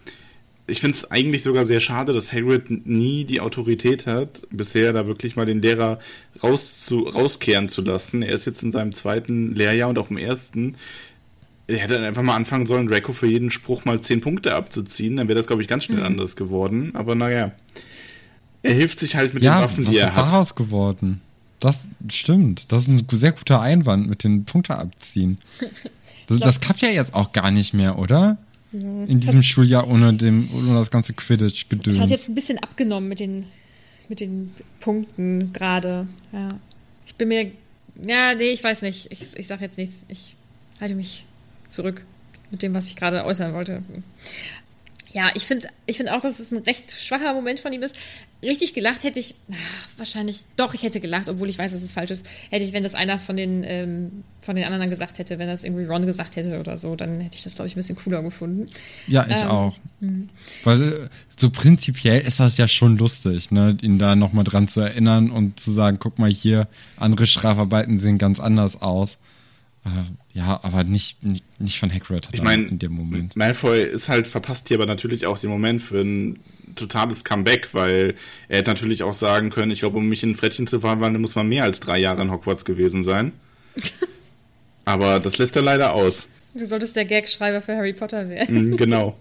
ich finde es eigentlich sogar sehr schade, dass Hagrid nie die Autorität hat, bisher da wirklich mal den Lehrer raus zu, rauskehren zu lassen. Er ist jetzt in seinem zweiten Lehrjahr und auch im ersten. Er hätte dann einfach mal anfangen sollen, Draco für jeden Spruch mal 10 Punkte abzuziehen. Dann wäre das, glaube ich, ganz schnell anders geworden. Aber naja. Er hilft sich halt mit ja, den Waffen, die ist er hat. daraus geworden? Das stimmt. Das ist ein sehr guter Einwand mit den Punkte abziehen. Das, das klappt ja jetzt auch gar nicht mehr, oder? In diesem Schuljahr ohne, dem, ohne das ganze Quidditch-Gedöns. es hat jetzt ein bisschen abgenommen mit den, mit den Punkten gerade. Ja. Ich bin mir. Ja, nee, ich weiß nicht. Ich, ich sag jetzt nichts. Ich halte mich zurück mit dem, was ich gerade äußern wollte. Ja, ich finde ich find auch, dass es ein recht schwacher Moment von ihm ist. Richtig gelacht hätte ich, ah, wahrscheinlich, doch, ich hätte gelacht, obwohl ich weiß, dass es falsch ist. Hätte ich, wenn das einer von den, ähm, von den anderen gesagt hätte, wenn das irgendwie Ron gesagt hätte oder so, dann hätte ich das, glaube ich, ein bisschen cooler gefunden. Ja, ich Ähm, auch. Weil äh, so prinzipiell ist das ja schon lustig, ne, ihn da nochmal dran zu erinnern und zu sagen, guck mal hier, andere Strafarbeiten sehen ganz anders aus. Äh, ja, aber nicht, nicht, nicht von Hagrid Ich meine, in dem Moment. Malfoy ist halt verpasst hier aber natürlich auch den Moment für ein totales Comeback, weil er hätte natürlich auch sagen können, ich glaube, um mich in ein Frettchen zu verwandeln, muss man mehr als drei Jahre in Hogwarts gewesen sein. aber das lässt er leider aus. Du solltest der Gagschreiber für Harry Potter werden. Mhm, genau.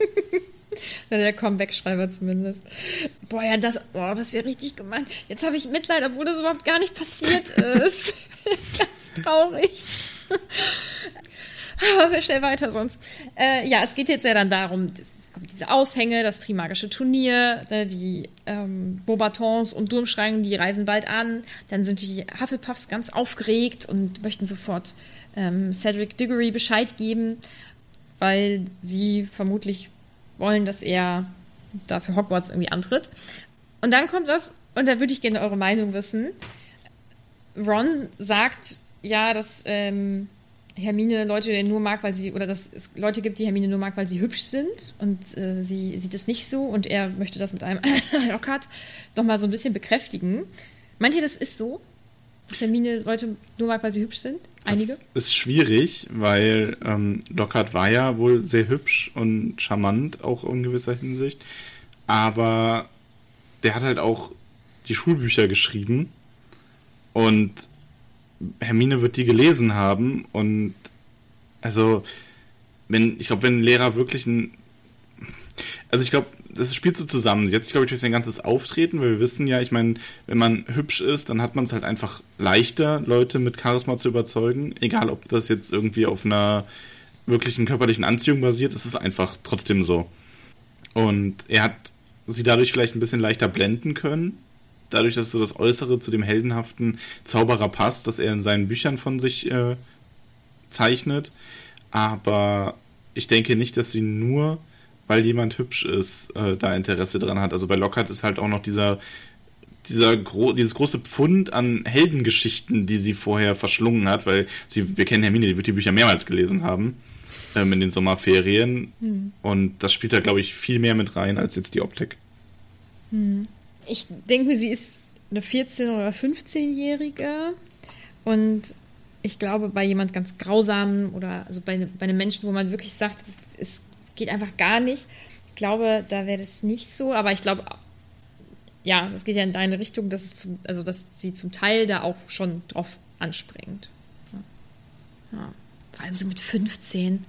Oder der Comeback-Schreiber zumindest. Boah, ja, das, oh, das wäre richtig gemein. Jetzt habe ich Mitleid, obwohl das überhaupt gar nicht passiert ist. das ist ganz traurig. Aber wir schnell weiter sonst. Äh, ja, es geht jetzt ja dann darum, es kommt diese Aushänge, das Trimagische Turnier, ne, die ähm, Bobatons und Durmschranken, die reisen bald an. Dann sind die Hufflepuffs ganz aufgeregt und möchten sofort ähm, Cedric Diggory Bescheid geben, weil sie vermutlich wollen, dass er da für Hogwarts irgendwie antritt. Und dann kommt was, und da würde ich gerne eure Meinung wissen. Ron sagt ja, dass ähm, Hermine Leute nur mag, weil sie, oder dass es Leute gibt, die Hermine nur mag, weil sie hübsch sind und äh, sie sieht es nicht so und er möchte das mit einem Lockhart nochmal so ein bisschen bekräftigen. Meint ihr, das ist so? Dass Hermine Leute nur mag, weil sie hübsch sind? Einige? Das ist schwierig, weil ähm, Lockhart war ja wohl sehr hübsch und charmant, auch in gewisser Hinsicht. Aber der hat halt auch die Schulbücher geschrieben und Hermine wird die gelesen haben und also wenn ich glaube, wenn ein Lehrer wirklich ein also ich glaube, das spielt so zusammen. Jetzt glaube ich durch sein ganzes Auftreten, weil wir wissen ja, ich meine, wenn man hübsch ist, dann hat man es halt einfach leichter, Leute mit Charisma zu überzeugen, egal ob das jetzt irgendwie auf einer wirklichen körperlichen Anziehung basiert, es ist einfach trotzdem so. Und er hat sie dadurch vielleicht ein bisschen leichter blenden können, dadurch, dass so das Äußere zu dem heldenhaften Zauberer passt, dass er in seinen Büchern von sich äh, zeichnet. Aber ich denke nicht, dass sie nur, weil jemand hübsch ist, äh, da Interesse dran hat. Also bei Lockhart ist halt auch noch dieser, dieser gro dieses große Pfund an Heldengeschichten, die sie vorher verschlungen hat, weil sie, wir kennen Hermine, die wird die Bücher mehrmals gelesen haben ähm, in den Sommerferien. Und das spielt da, glaube ich, viel mehr mit rein als jetzt die Optik. Ich denke mir, sie ist eine 14- oder 15-Jährige und ich glaube, bei jemand ganz Grausamen oder also bei, bei einem Menschen, wo man wirklich sagt, es, geht einfach gar nicht, ich glaube, da wäre das nicht so, aber ich glaube, ja, es geht ja in deine Richtung, dass, es zum, also dass sie zum Teil da auch schon drauf anspringt. Ja. Vor allem so mit 15.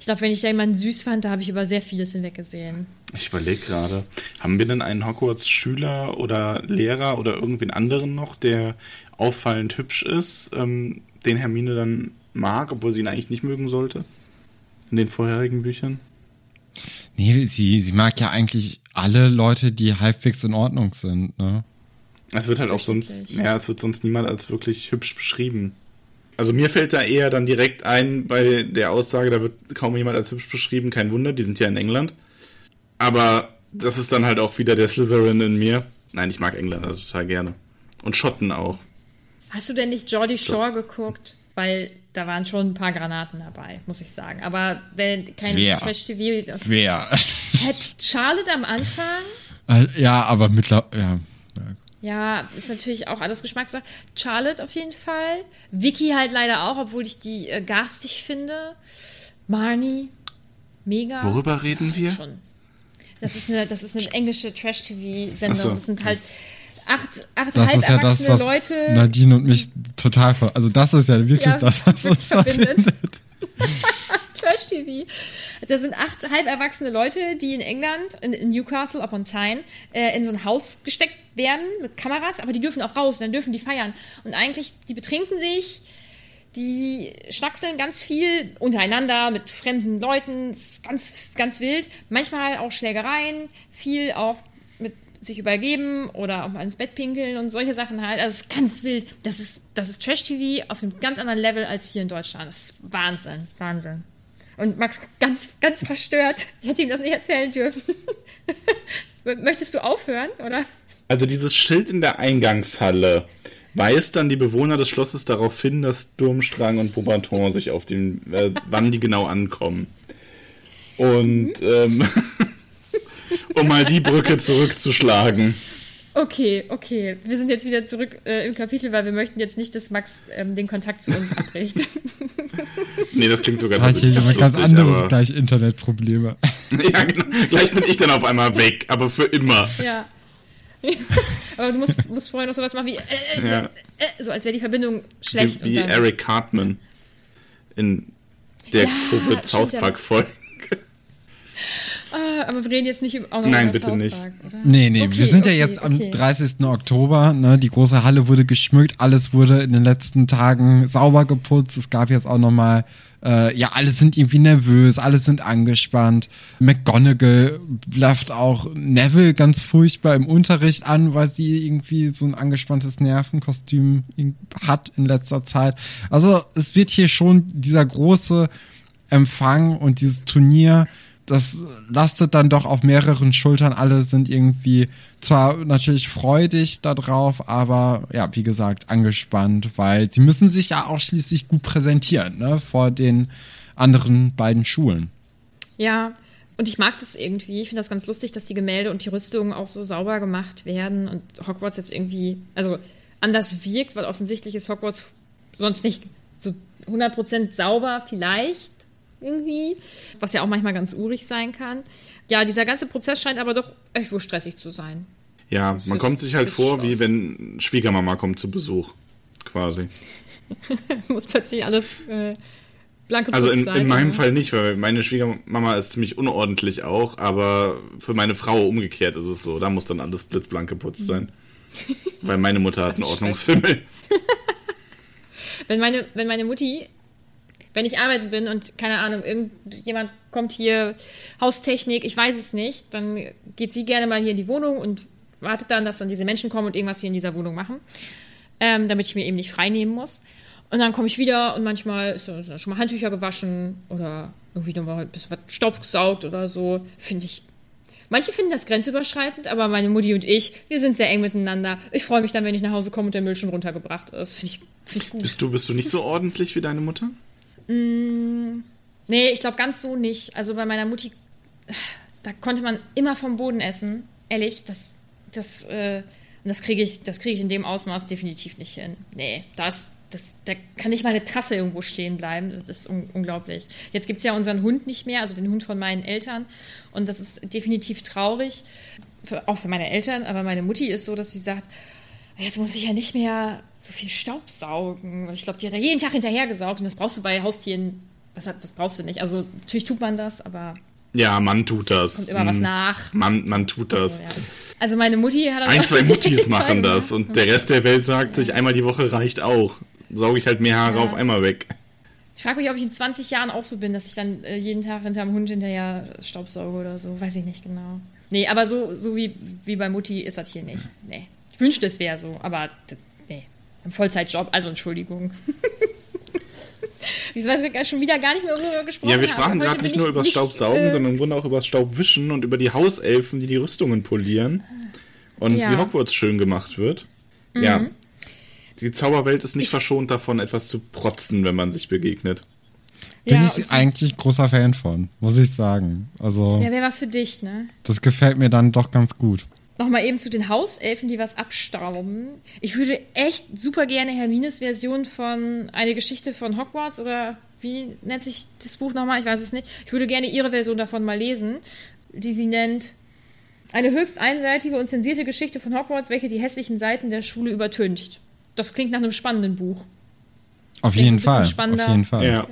Ich glaube, wenn ich da jemanden süß fand, da habe ich über sehr vieles hinweggesehen. Ich überlege gerade, haben wir denn einen Hogwarts-Schüler oder Lehrer oder irgendwen anderen noch, der auffallend hübsch ist, ähm, den Hermine dann mag, obwohl sie ihn eigentlich nicht mögen sollte? In den vorherigen Büchern? Nee, sie, sie mag ja eigentlich alle Leute, die halbwegs in Ordnung sind, ne? Es wird halt auch sonst, ja, es wird sonst niemand als wirklich hübsch beschrieben. Also mir fällt da eher dann direkt ein bei der Aussage, da wird kaum jemand als hübsch beschrieben, kein Wunder, die sind ja in England. Aber das ist dann halt auch wieder der Slytherin in mir. Nein, ich mag Engländer total gerne. Und Schotten auch. Hast du denn nicht Geordie Shore geguckt? Weil da waren schon ein paar Granaten dabei, muss ich sagen. Aber wenn kein Wer? Trash-TV. Wer? Hat Charlotte am Anfang Äh, ja, aber mittlerweile, ja. Ja. Ja, ist natürlich auch alles Geschmackssache. Charlotte auf jeden Fall. Vicky halt leider auch, obwohl ich die äh, garstig finde. Marnie, mega. Worüber reden wir? Schon. Das ist eine, das ist eine englische Trash-TV-Sendung. So, Das sind halt acht, acht Das ist ja das, halberwachsene was Leute. Nadine und mich total ver Also das ist ja wirklich Ja, das, was uns verbindet. verbindet. Trash-TV. Das sind acht halb erwachsene Leute, die in England, in, in Newcastle upon Tyne, äh, in so ein Haus gesteckt werden mit Kameras, aber die dürfen auch raus, dann dürfen die feiern. Und eigentlich, die betrinken sich, die schnackseln ganz viel untereinander mit fremden Leuten, ist ganz, ganz wild. Manchmal auch Schlägereien, viel auch mit sich übergeben oder auch mal ins Bett pinkeln und solche Sachen halt. Also es ist ganz wild. Das ist, das ist Trash-TV auf einem ganz anderen Level als hier in Deutschland. Das ist Wahnsinn, Wahnsinn. Und Max ganz, ganz verstört. Ich hätte ihm das nicht erzählen dürfen. Möchtest du aufhören, oder? Also dieses Schild in der Eingangshalle weist dann die Bewohner des Schlosses darauf hin, dass Durmstrang und Beaubaton sich auf den, äh, wann die genau ankommen. Und ähm, um mal die Brücke zurückzuschlagen. Okay, okay. Wir sind jetzt wieder zurück äh, im Kapitel, weil wir möchten jetzt nicht, dass Max ähm, den Kontakt zu uns abbricht. Nee, das klingt sogar hat hier jemand ganz anderes aber- gleich Internetprobleme. Ja, genau. Gleich bin ich dann auf einmal weg, aber für immer. ja. Aber du musst, musst vorher noch sowas machen wie, äh, äh, Ja. äh, so als wäre die Verbindung schlecht. Wie, wie und dann, Eric Cartman in der Ja, Covid South stimmt, Park Folge. Ah, aber wir reden jetzt nicht auch noch Nein, über bitte South nicht. Park, oder? Nee, nee, Okay, wir sind ja okay, jetzt am okay. 30. Oktober. Ne? Die große Halle wurde geschmückt, alles wurde in den letzten Tagen sauber geputzt. Es gab jetzt auch nochmal, äh, ja, alle sind irgendwie nervös, alle sind angespannt. McGonagall blafft auch Neville ganz furchtbar im Unterricht an, weil sie irgendwie so ein angespanntes Nervenkostüm in- hat in letzter Zeit. Also es wird hier schon dieser große Empfang und dieses Turnier, das lastet dann doch auf mehreren Schultern. Alle sind irgendwie zwar natürlich freudig darauf, aber ja, wie gesagt, angespannt, weil sie müssen sich ja auch schließlich gut präsentieren, ne, vor den anderen beiden Schulen. Ja, und ich mag das irgendwie. Ich finde das ganz lustig, dass die Gemälde und die Rüstungen auch so sauber gemacht werden und Hogwarts jetzt irgendwie, also anders wirkt, weil offensichtlich ist Hogwarts sonst nicht so 100% sauber, vielleicht irgendwie, was ja auch manchmal ganz urig sein kann. Ja, dieser ganze Prozess scheint aber doch echt wohl stressig zu sein. Ja, man Fürs- kommt sich halt vor, wie Schloss. wenn Schwiegermama kommt zu Besuch. Quasi. Muss plötzlich alles äh, blanke Also in, sein. in meinem oder? Fall nicht, weil meine Schwiegermama ist ziemlich unordentlich auch, aber für meine Frau umgekehrt ist es so. Da muss dann alles blitzblank geputzt sein. Weil meine Mutter hat einen Ordnungsfimmel. Wenn meine, wenn meine Mutti, wenn ich arbeiten bin und keine Ahnung, irgendjemand kommt hier, Haustechnik, ich weiß es nicht, dann geht sie gerne mal hier in die Wohnung und wartet dann, dass dann diese Menschen kommen und irgendwas hier in dieser Wohnung machen, ähm, damit ich mir eben nicht frei nehmen muss. Und dann komme ich wieder und manchmal sind schon mal Handtücher gewaschen oder irgendwie nochmal ein bisschen was Staub gesaugt oder so. Finde ich. Manche finden das grenzüberschreitend, aber meine Mutti und ich, wir sind sehr eng miteinander. Ich freue mich dann, wenn ich nach Hause komme und der Müll schon runtergebracht ist. Finde ich, find ich gut. Bist du, bist du nicht so ordentlich wie deine Mutter? Nee, ich glaube ganz so nicht. Also bei meiner Mutti, da konnte man immer vom Boden essen. Ehrlich, das, das, äh, das kriege ich, das kriege ich in dem Ausmaß definitiv nicht hin. Nee, das, das, da kann nicht mal eine Tasse irgendwo stehen bleiben. Das ist un unglaublich. Jetzt gibt es ja unseren Hund nicht mehr, also den Hund von meinen Eltern. Und das ist definitiv traurig. Für, auch für meine Eltern, aber meine Mutti ist so, dass sie sagt, Jetzt muss ich ja nicht mehr so viel Staub saugen. Und ich glaube, die hat ja jeden Tag hinterher gesaugt und das brauchst du bei Haustieren. Was, hat, was brauchst du nicht? Also, natürlich tut man das, aber Ja, man tut das. kommt immer was Mm, nach. Man, man tut das. So, ja. Also, meine Mutti hat das Ein, zwei Muttis machen das und der Rest der Welt sagt sich, einmal die Woche reicht auch. Sauge ich halt mehr Haare Ja. auf einmal weg. Ich frage mich, ob ich in 20 Jahren auch so bin, dass ich dann äh, jeden Tag hinterm Hund hinterher Staubsauge oder so. Weiß ich nicht genau. Nee, aber so, so wie, wie bei Mutti ist das hier nicht. Nee. Ich wünschte, es wäre so, aber nee. Ein Vollzeitjob, also Entschuldigung. Ich weiß, wir schon wieder gar nicht mehr darüber gesprochen Ja, wir sprachen gerade nicht nur über das Staubsaugen, äh, sondern im Grunde auch über das Staubwischen und über die Hauselfen, die die Rüstungen polieren. Und ja. wie Hogwarts schön gemacht wird. Mhm. Ja. Die Zauberwelt ist nicht ich, verschont davon, etwas zu protzen, wenn man sich begegnet. Bin ja, ich eigentlich großer Fan von, muss ich sagen. Also. Ja, wäre was für dich, ne? Das gefällt mir dann doch ganz gut. Nochmal eben zu den Hauselfen, die was abstauben. Ich würde echt super gerne Hermines Version von Eine Geschichte von Hogwarts oder wie nennt sich das Buch nochmal? Ich weiß es nicht. Ich würde gerne ihre Version davon mal lesen, die sie nennt Eine höchst einseitige und zensierte Geschichte von Hogwarts, welche die hässlichen Seiten der Schule übertüncht. Das klingt nach einem spannenden Buch. Auf jeden Fall. Auf jeden Fall. Ja. ja.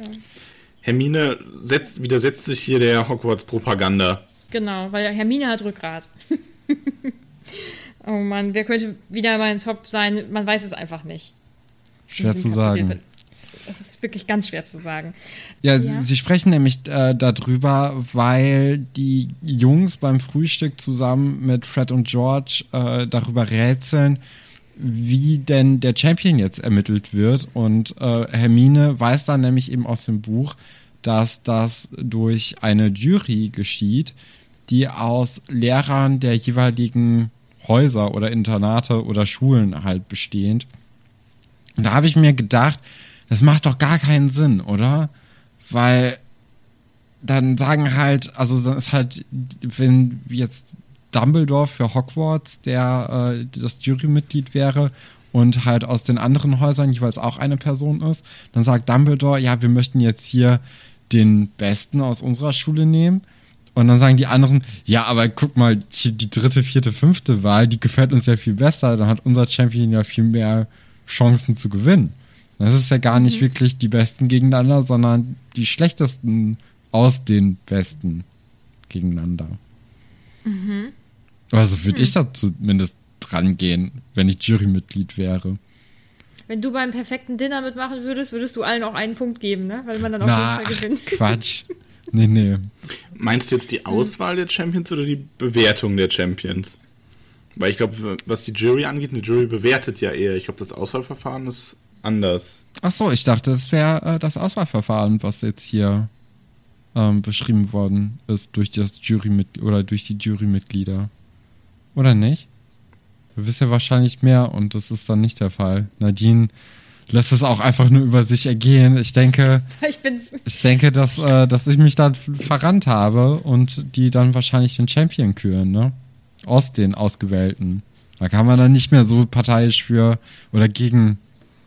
Hermine setzt, widersetzt sich hier der Hogwarts-Propaganda. Genau, weil Hermine hat Rückgrat. oh Mann, wer könnte wieder mein Top sein? Man weiß es einfach nicht. Schwer zu sagen. Das ist wirklich ganz schwer zu sagen. Ja, ja. Sie, Sie, sprechen nämlich äh, darüber, weil die Jungs beim Frühstück zusammen mit Fred und George äh, darüber rätseln, wie denn der Champion jetzt ermittelt wird. Und äh, Hermine weiß dann nämlich eben aus dem Buch, dass das durch eine Jury geschieht, die aus Lehrern der jeweiligen Häuser oder Internate oder Schulen halt bestehend. Und da habe ich mir gedacht, das macht doch gar keinen Sinn, oder? Weil dann sagen halt, also dann ist halt, wenn jetzt Dumbledore für Hogwarts der äh, das Jurymitglied wäre und halt aus den anderen Häusern jeweils auch eine Person ist, dann sagt Dumbledore, ja, wir möchten jetzt hier den Besten aus unserer Schule nehmen. Und dann sagen die anderen, ja, aber guck mal, die dritte, vierte, fünfte Wahl, die gefällt uns ja viel besser. Dann hat unser Champion ja viel mehr Chancen zu gewinnen. Das ist ja gar nicht mhm. wirklich die Besten gegeneinander, sondern die schlechtesten aus den Besten gegeneinander. Mhm. Also würde mhm. ich da zumindest dran gehen, wenn ich Jurymitglied wäre. Wenn du beim perfekten Dinner mitmachen würdest, würdest du allen auch einen Punkt geben, ne? Weil man dann auch Na, jeden Fall gewinnt. Quatsch. Nee, nee. Meinst du jetzt die Auswahl der Champions oder die Bewertung der Champions? Weil ich glaube, was die Jury angeht, eine Jury bewertet ja eher. Ich glaube, das Auswahlverfahren ist anders. Ach so, ich dachte, es wäre äh, das Auswahlverfahren, was jetzt hier ähm, beschrieben worden ist durch das Jury oder durch die Jurymitglieder. Oder nicht? Du wisst ja wahrscheinlich mehr und das ist dann nicht der Fall. Nadine lässt es auch einfach nur über sich ergehen. Ich denke, ich, ich denke, dass, äh, dass ich mich da verrannt habe und die dann wahrscheinlich den Champion küren, ne? Aus den Ausgewählten. Da kann man dann nicht mehr so parteiisch für oder gegen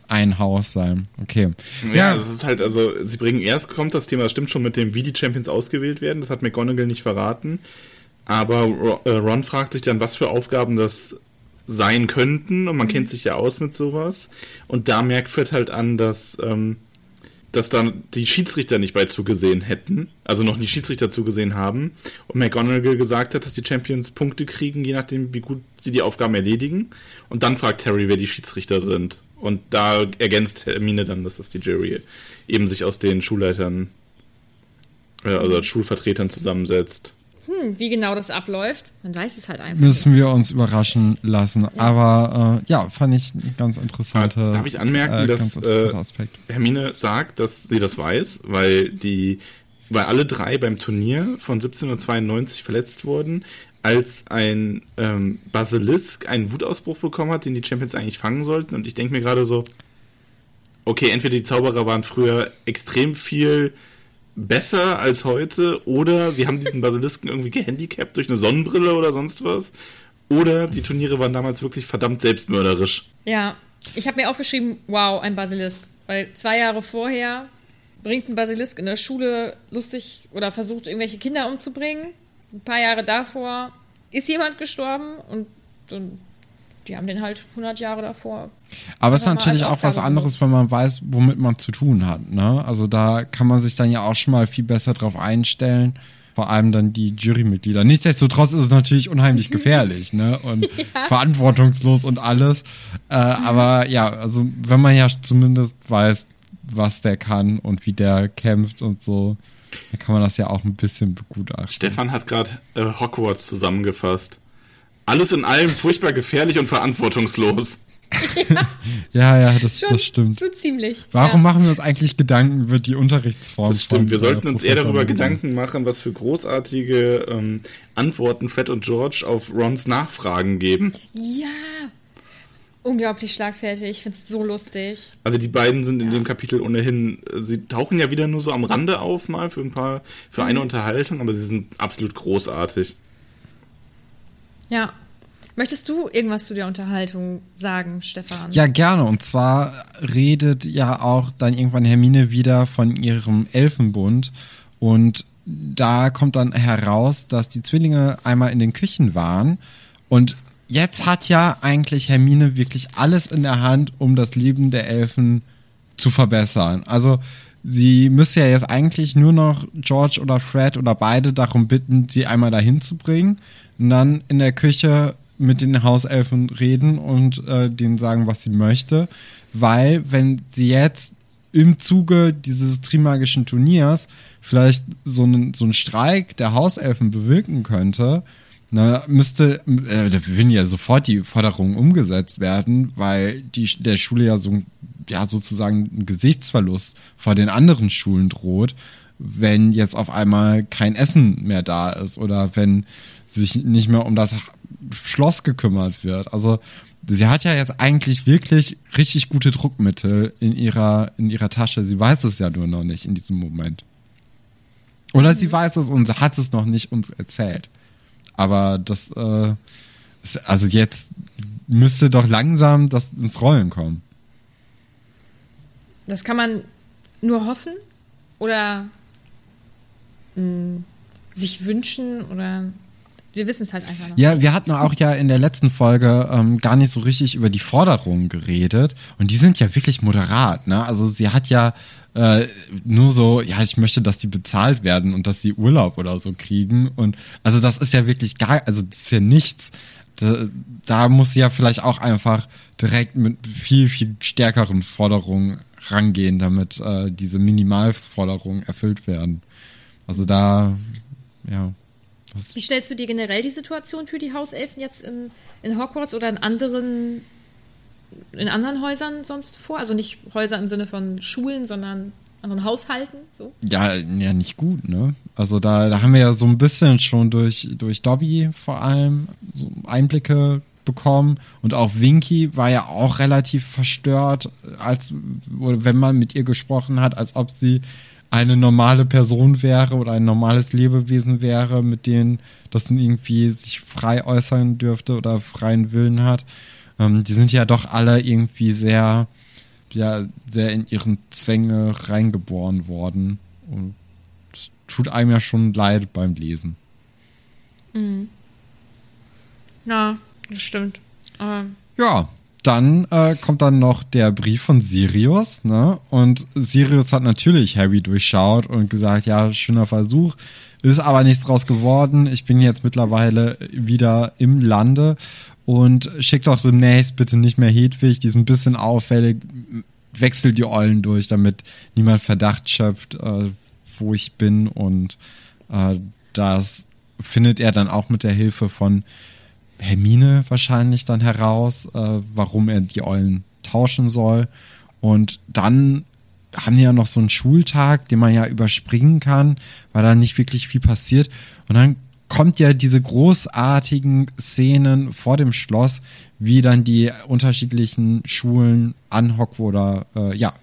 ein Haus sein. Okay. Ja, ja, das ist halt, also, sie bringen erst, kommt das Thema, das stimmt schon mit dem, wie die Champions ausgewählt werden. Das hat McGonagall nicht verraten. Aber äh, Ron fragt sich dann, was für Aufgaben das sein könnten und man mhm. kennt sich ja aus mit sowas. Und da merkt Fred halt an, dass, ähm, dass dann die Schiedsrichter nicht bei zugesehen hätten, also noch nicht Schiedsrichter zugesehen haben. Und McGonagall gesagt hat, dass die Champions Punkte kriegen, je nachdem, wie gut sie die Aufgaben erledigen. Und dann fragt Harry, wer die Schiedsrichter sind. Und da ergänzt Hermine dann, dass das die Jury eben sich aus den Schulleitern, äh, also Schulvertretern zusammensetzt. Hm, wie genau das abläuft, man weiß es halt einfach. Müssen wir uns überraschen lassen. Ja. Aber äh, ja, fand ich ein ganz interessante. Darf ich anmerken, äh, dass äh, Hermine sagt, dass sie das weiß, weil die, weil alle drei beim Turnier von 1792 verletzt wurden, als ein ähm, Basilisk einen Wutausbruch bekommen hat, den die Champions eigentlich fangen sollten. Und ich denke mir gerade so, okay, entweder die Zauberer waren früher extrem viel besser als heute oder sie haben diesen Basilisken irgendwie gehandicapt durch eine Sonnenbrille oder sonst was. Oder die Turniere waren damals wirklich verdammt selbstmörderisch. Ja, ich habe mir aufgeschrieben, wow, ein Basilisk. Weil zwei Jahre vorher bringt ein Basilisk in der Schule lustig oder versucht, irgendwelche Kinder umzubringen. Ein paar Jahre davor ist jemand gestorben und dann die haben den halt 100 Jahre davor. Aber es ist natürlich auch was anderes, wenn man weiß, womit man zu tun hat. Ne? Also da kann man sich dann ja auch schon mal viel besser drauf einstellen. Vor allem dann die Jurymitglieder. Nichtsdestotrotz ist es natürlich unheimlich gefährlich ne? und ja. verantwortungslos und alles. Äh, mhm. Aber ja, also wenn man ja zumindest weiß, was der kann und wie der kämpft und so. Da kann man das ja auch ein bisschen begutachten. Stefan hat gerade äh, Hogwarts zusammengefasst. Alles in allem furchtbar gefährlich und verantwortungslos. Ja, ja, das, Schon das stimmt. so ziemlich. Warum ja. machen wir uns eigentlich Gedanken über die Unterrichtsform? Das stimmt. Wir äh, sollten uns eher darüber? Gedanken machen, was für großartige ähm, Antworten Fred und George auf Rons Nachfragen geben. Ja. Unglaublich schlagfertig. Ich find's so lustig. Also die beiden sind in dem Kapitel ohnehin, äh, sie tauchen ja wieder nur so am Rande auf mal für ein paar, für eine Unterhaltung, aber sie sind absolut großartig. Ja. Möchtest du irgendwas zu der Unterhaltung sagen, Stefan? Ja, gerne. Und zwar redet ja auch dann irgendwann Hermine wieder von ihrem Elfenbund. Und da kommt dann heraus, dass die Zwillinge einmal in den Küchen waren. Und jetzt hat ja eigentlich Hermine wirklich alles in der Hand, um das Leben der Elfen zu verbessern. Also sie müsste ja jetzt eigentlich nur noch George oder Fred oder beide darum bitten, sie einmal dahin zu bringen. Und dann in der Küche mit den Hauselfen reden und äh, denen sagen, was sie möchte. Weil, wenn sie jetzt im Zuge dieses Trimagischen Turniers vielleicht so einen, so einen Streik der Hauselfen bewirken könnte, na, müsste, äh, da würden ja sofort die Forderungen umgesetzt werden, weil die, der Schule ja so, ja, sozusagen ein Gesichtsverlust vor den anderen Schulen droht, wenn jetzt auf einmal kein Essen mehr da ist oder wenn sich nicht mehr um das Schloss gekümmert wird. Also, sie hat ja jetzt eigentlich wirklich richtig gute Druckmittel in ihrer, in ihrer Tasche. Sie weiß es ja nur noch nicht in diesem Moment. Oder sie weiß es und hat es noch nicht uns erzählt. Aber das, äh, ist, also jetzt müsste doch langsam das ins Rollen kommen. Das kann man nur hoffen oder mh, sich wünschen oder wir wissen es halt einfach noch. Ja, wir hatten auch ja in der letzten Folge ähm, gar nicht so richtig über die Forderungen geredet und die sind ja wirklich moderat, ne? Also sie hat ja äh, nur so, ja, ich möchte, dass die bezahlt werden und dass die Urlaub oder so kriegen und also das ist ja wirklich gar, also das ist ja nichts. Da, da muss sie ja vielleicht auch einfach direkt mit viel, viel stärkeren Forderungen rangehen, damit äh, diese Minimalforderungen erfüllt werden. Also da, ja. Wie stellst du dir generell die Situation für die Hauselfen jetzt in, in Hogwarts oder in anderen, in anderen Häusern sonst vor? Also nicht Häuser im Sinne von Schulen, sondern anderen Haushalten, so? Ja, ja, nicht gut, ne? Also da, da haben wir ja so ein bisschen schon durch, durch Dobby vor allem so Einblicke bekommen und auch Winky war ja auch relativ verstört, als wenn man mit ihr gesprochen hat, als ob sie eine normale Person wäre oder ein normales Lebewesen wäre, mit denen das irgendwie sich frei äußern dürfte oder freien Willen hat. Ähm, die sind ja doch alle irgendwie sehr, ja, sehr in ihren Zwänge reingeboren worden. Und es tut einem ja schon leid beim Lesen. Ja, das stimmt. Ähm, Ja, dann äh, kommt dann noch der Brief von Sirius, ne? Und Sirius hat natürlich Harry durchschaut und gesagt, ja, schöner Versuch, ist aber nichts draus geworden. Ich bin jetzt mittlerweile wieder im Lande und schickt doch demnächst bitte nicht mehr Hedwig, die ist ein bisschen auffällig, wechselt die Eulen durch, damit niemand Verdacht schöpft, äh, wo ich bin und äh, das findet er dann auch mit der Hilfe von Hermine wahrscheinlich dann heraus, äh, warum er die Eulen tauschen soll. Und dann haben die ja noch so einen Schultag, den man ja überspringen kann, weil da nicht wirklich viel passiert. Und dann kommt ja diese großartigen Szenen vor dem Schloss, wie dann die unterschiedlichen Schulen an Hogwarts oder äh, ja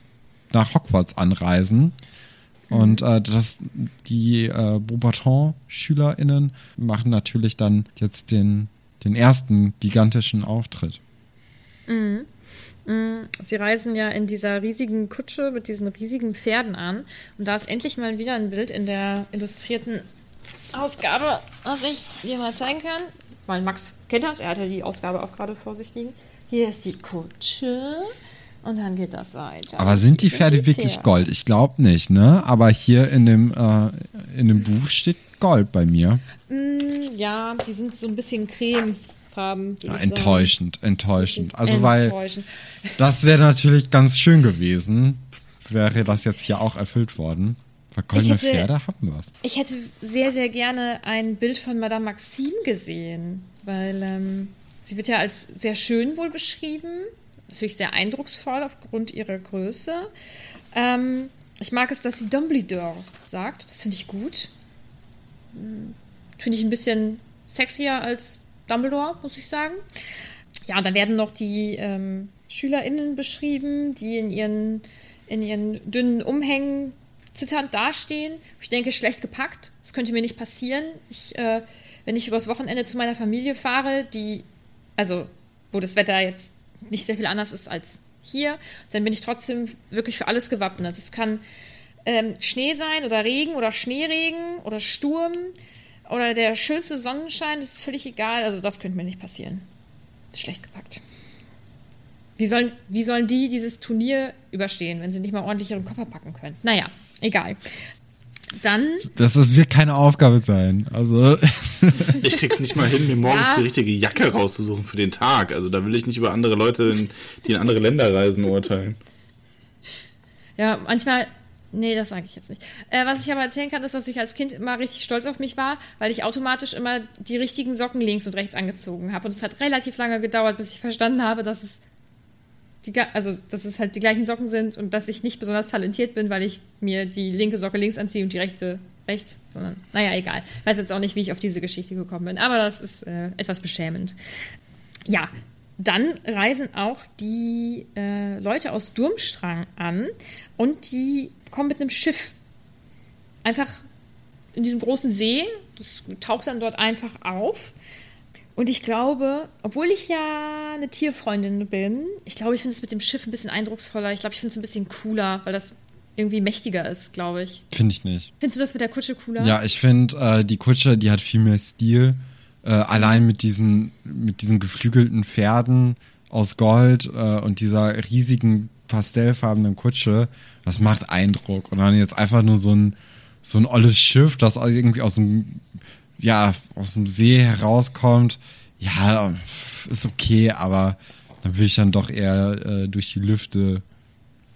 nach Hogwarts anreisen. Und äh, das, die äh, Beaubaton-SchülerInnen machen natürlich dann jetzt den, den ersten gigantischen Auftritt. Sie reisen ja in dieser riesigen Kutsche mit diesen riesigen Pferden an. Und da ist endlich mal wieder ein Bild in der illustrierten Ausgabe, was ich dir mal zeigen kann. Weil Max kennt das, er hat ja die Ausgabe auch gerade vor sich liegen. Hier ist die Kutsche und dann geht das weiter. Aber sind die Pferde wirklich Pferde. Gold? Ich glaube nicht, ne? Aber hier in dem, äh, in dem Buch steht Gold bei mir. Mm, Ja, die sind so ein bisschen cremefarben. Ja, ich sagen. enttäuschend, enttäuschend. Also weil Enttäuschend. das wäre natürlich ganz schön gewesen, wäre das jetzt hier auch erfüllt worden. Bei Goldene Ich hätte- Pferde haben wir es. Ich hätte sehr, sehr gerne ein Bild von Madame Maxime gesehen, weil ähm, sie wird ja als sehr schön wohl beschrieben, natürlich sehr eindrucksvoll aufgrund ihrer Größe. Ähm, ich mag es, dass sie Dumbledore sagt, das finde ich gut. Hm, Finde ich ein bisschen sexier als Dumbledore, muss ich sagen. Ja, und dann werden noch die ähm, SchülerInnen beschrieben, die in ihren, in ihren dünnen Umhängen zitternd dastehen. Ich denke, schlecht gepackt. Das könnte mir nicht passieren. Ich, äh, wenn ich übers Wochenende zu meiner Familie fahre, die, also, wo das Wetter jetzt nicht sehr viel anders ist als hier, dann bin ich trotzdem wirklich für alles gewappnet. Es kann ähm, Schnee sein oder Regen oder Schneeregen oder Sturm oder der schönste Sonnenschein, das ist völlig egal. Also, das könnte mir nicht passieren. Schlecht gepackt. Wie sollen, wie sollen die dieses Turnier überstehen, wenn sie nicht mal ordentlich ihren Koffer packen können? Naja, egal. Dann, Das, das wird keine Aufgabe sein. Also, Ich krieg's nicht mal hin, mir morgens Ja. die richtige Jacke rauszusuchen für den Tag. Also da will ich nicht über andere Leute, in, die in andere Länder reisen, urteilen. ja, manchmal, nee, das sage ich jetzt nicht. Äh, was ich aber erzählen kann, ist, dass ich als Kind immer richtig stolz auf mich war, weil ich automatisch immer die richtigen Socken links und rechts angezogen habe. Und es hat relativ lange gedauert, bis ich verstanden habe, dass es die, also, dass es halt die gleichen Socken sind und dass ich nicht besonders talentiert bin, weil ich mir die linke Socke links anziehe und die rechte rechts, sondern, naja, egal. Weiß jetzt auch nicht, wie ich auf diese Geschichte gekommen bin, aber das ist äh, etwas beschämend. Ja, dann reisen auch die äh, Leute aus Durmstrang an und die kommen mit einem Schiff. Einfach in diesem großen See. Das taucht dann dort einfach auf. Und ich glaube, obwohl ich ja eine Tierfreundin bin, ich glaube, ich finde es mit dem Schiff ein bisschen eindrucksvoller. Ich glaube, ich finde es ein bisschen cooler, weil das irgendwie mächtiger ist, glaube ich. finde ich nicht. Findest du das mit der Kutsche cooler? Ja, ich finde, äh, die Kutsche, die hat viel mehr Stil. Äh, allein mit diesen, mit diesen geflügelten Pferden aus Gold äh, und dieser riesigen pastellfarbenen Kutsche, das macht Eindruck. Und dann jetzt einfach nur so ein, so ein olles Schiff, das irgendwie aus dem, ja, aus dem See herauskommt. Ja, ist okay, aber dann will ich dann doch eher äh, durch die Lüfte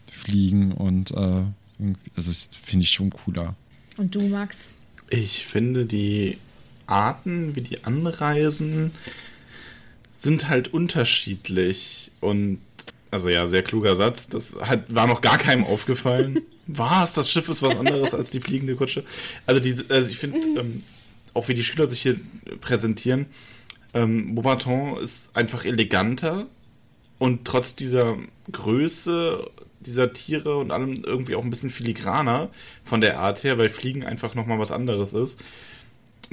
fliegen und äh, also das finde ich schon cooler. Und du, Max? Ich finde, die Arten, wie die anreisen, sind halt unterschiedlich. Und, also ja, sehr kluger Satz. Das hat, war noch gar keinem aufgefallen. Was? Das Schiff ist was anderes als die fliegende Kutsche. Also, die, also ich finde, ähm, auch wie die Schüler sich hier präsentieren, ähm, Beaubaton ist einfach eleganter und trotz dieser Größe dieser Tiere und allem irgendwie auch ein bisschen filigraner von der Art her, weil Fliegen einfach nochmal was anderes ist.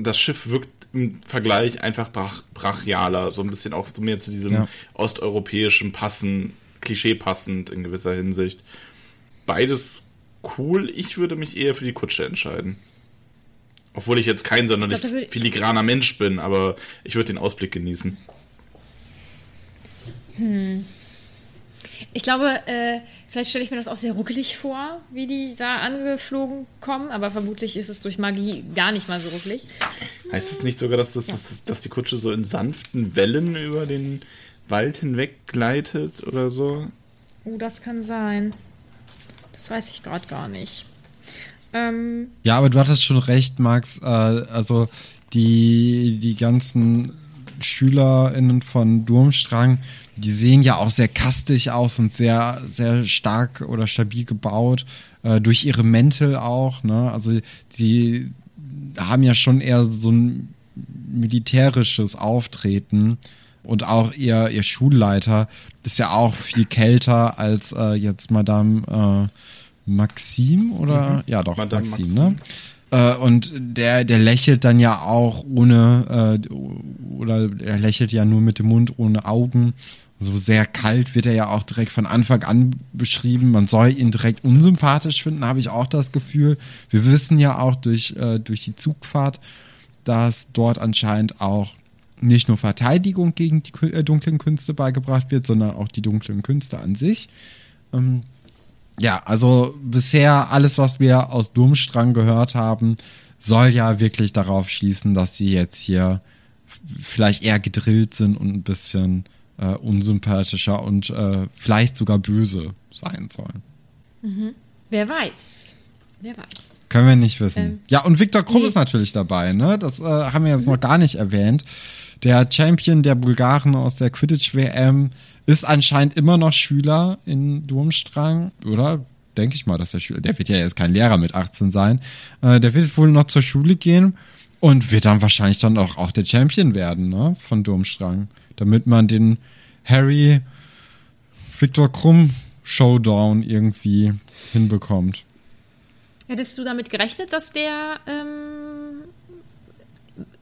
Das Schiff wirkt im Vergleich einfach brach brachialer, so ein bisschen auch so mehr zu diesem Ja. osteuropäischen Passen, Klischee passend in gewisser Hinsicht. Beides cool, ich würde mich eher für die Kutsche entscheiden. Obwohl ich jetzt kein sonderlich filigraner Mensch bin, aber ich würde den Ausblick genießen. Ich glaube, äh, vielleicht stelle ich mir das auch sehr ruckelig vor, wie die da angeflogen kommen, aber vermutlich ist es durch Magie gar nicht mal so ruckelig. Heißt es nicht sogar, dass, das, dass, dass die Kutsche so in sanften Wellen über den Wald hinweg gleitet oder so? Oh, das kann sein. Das weiß ich gerade gar nicht. Ähm, Ja, aber du hattest schon recht, Max. Äh, also die, die ganzen SchülerInnen von Durmstrang, die sehen ja auch sehr kastig aus und sehr, sehr stark oder stabil gebaut. Äh, durch ihre Mäntel auch, ne? Also die haben ja schon eher so ein militärisches Auftreten. Und auch ihr, ihr Schulleiter ist ja auch viel kälter als äh, jetzt Madame äh, Maxim oder ja doch Madame Maxim, Maxim. ne? Äh, und der, der lächelt dann ja auch ohne, äh, oder er lächelt ja nur mit dem Mund ohne Augen. So sehr kalt wird er ja auch direkt von Anfang an beschrieben. Man soll ihn direkt unsympathisch finden, habe ich auch das Gefühl. Wir wissen ja auch durch, äh, durch die Zugfahrt, dass dort anscheinend auch nicht nur Verteidigung gegen die äh, dunklen Künste beigebracht wird, sondern auch die dunklen Künste an sich. Ähm, ja, also bisher alles, was wir aus Durmstrang gehört haben, soll ja wirklich darauf schließen, dass sie jetzt hier vielleicht eher gedrillt sind und ein bisschen äh, unsympathischer und äh, vielleicht sogar böse sein sollen. Wer weiß. Wer weiß. Können wir nicht wissen. Ähm, ja, und Viktor Krumm nee. ist natürlich dabei, ne? Das äh, haben wir jetzt noch gar nicht erwähnt. Der Champion der Bulgaren aus der Quidditch-WM ist anscheinend immer noch Schüler in Durmstrang, oder? Denke ich mal, dass der Schüler, der wird ja jetzt kein Lehrer mit 18 sein. Äh, der wird wohl noch zur Schule gehen und wird dann wahrscheinlich dann auch, auch der Champion werden, ne? Von Durmstrang. Damit man den Harry Viktor Krumm Showdown irgendwie hinbekommt. Hättest du damit gerechnet, dass der ähm,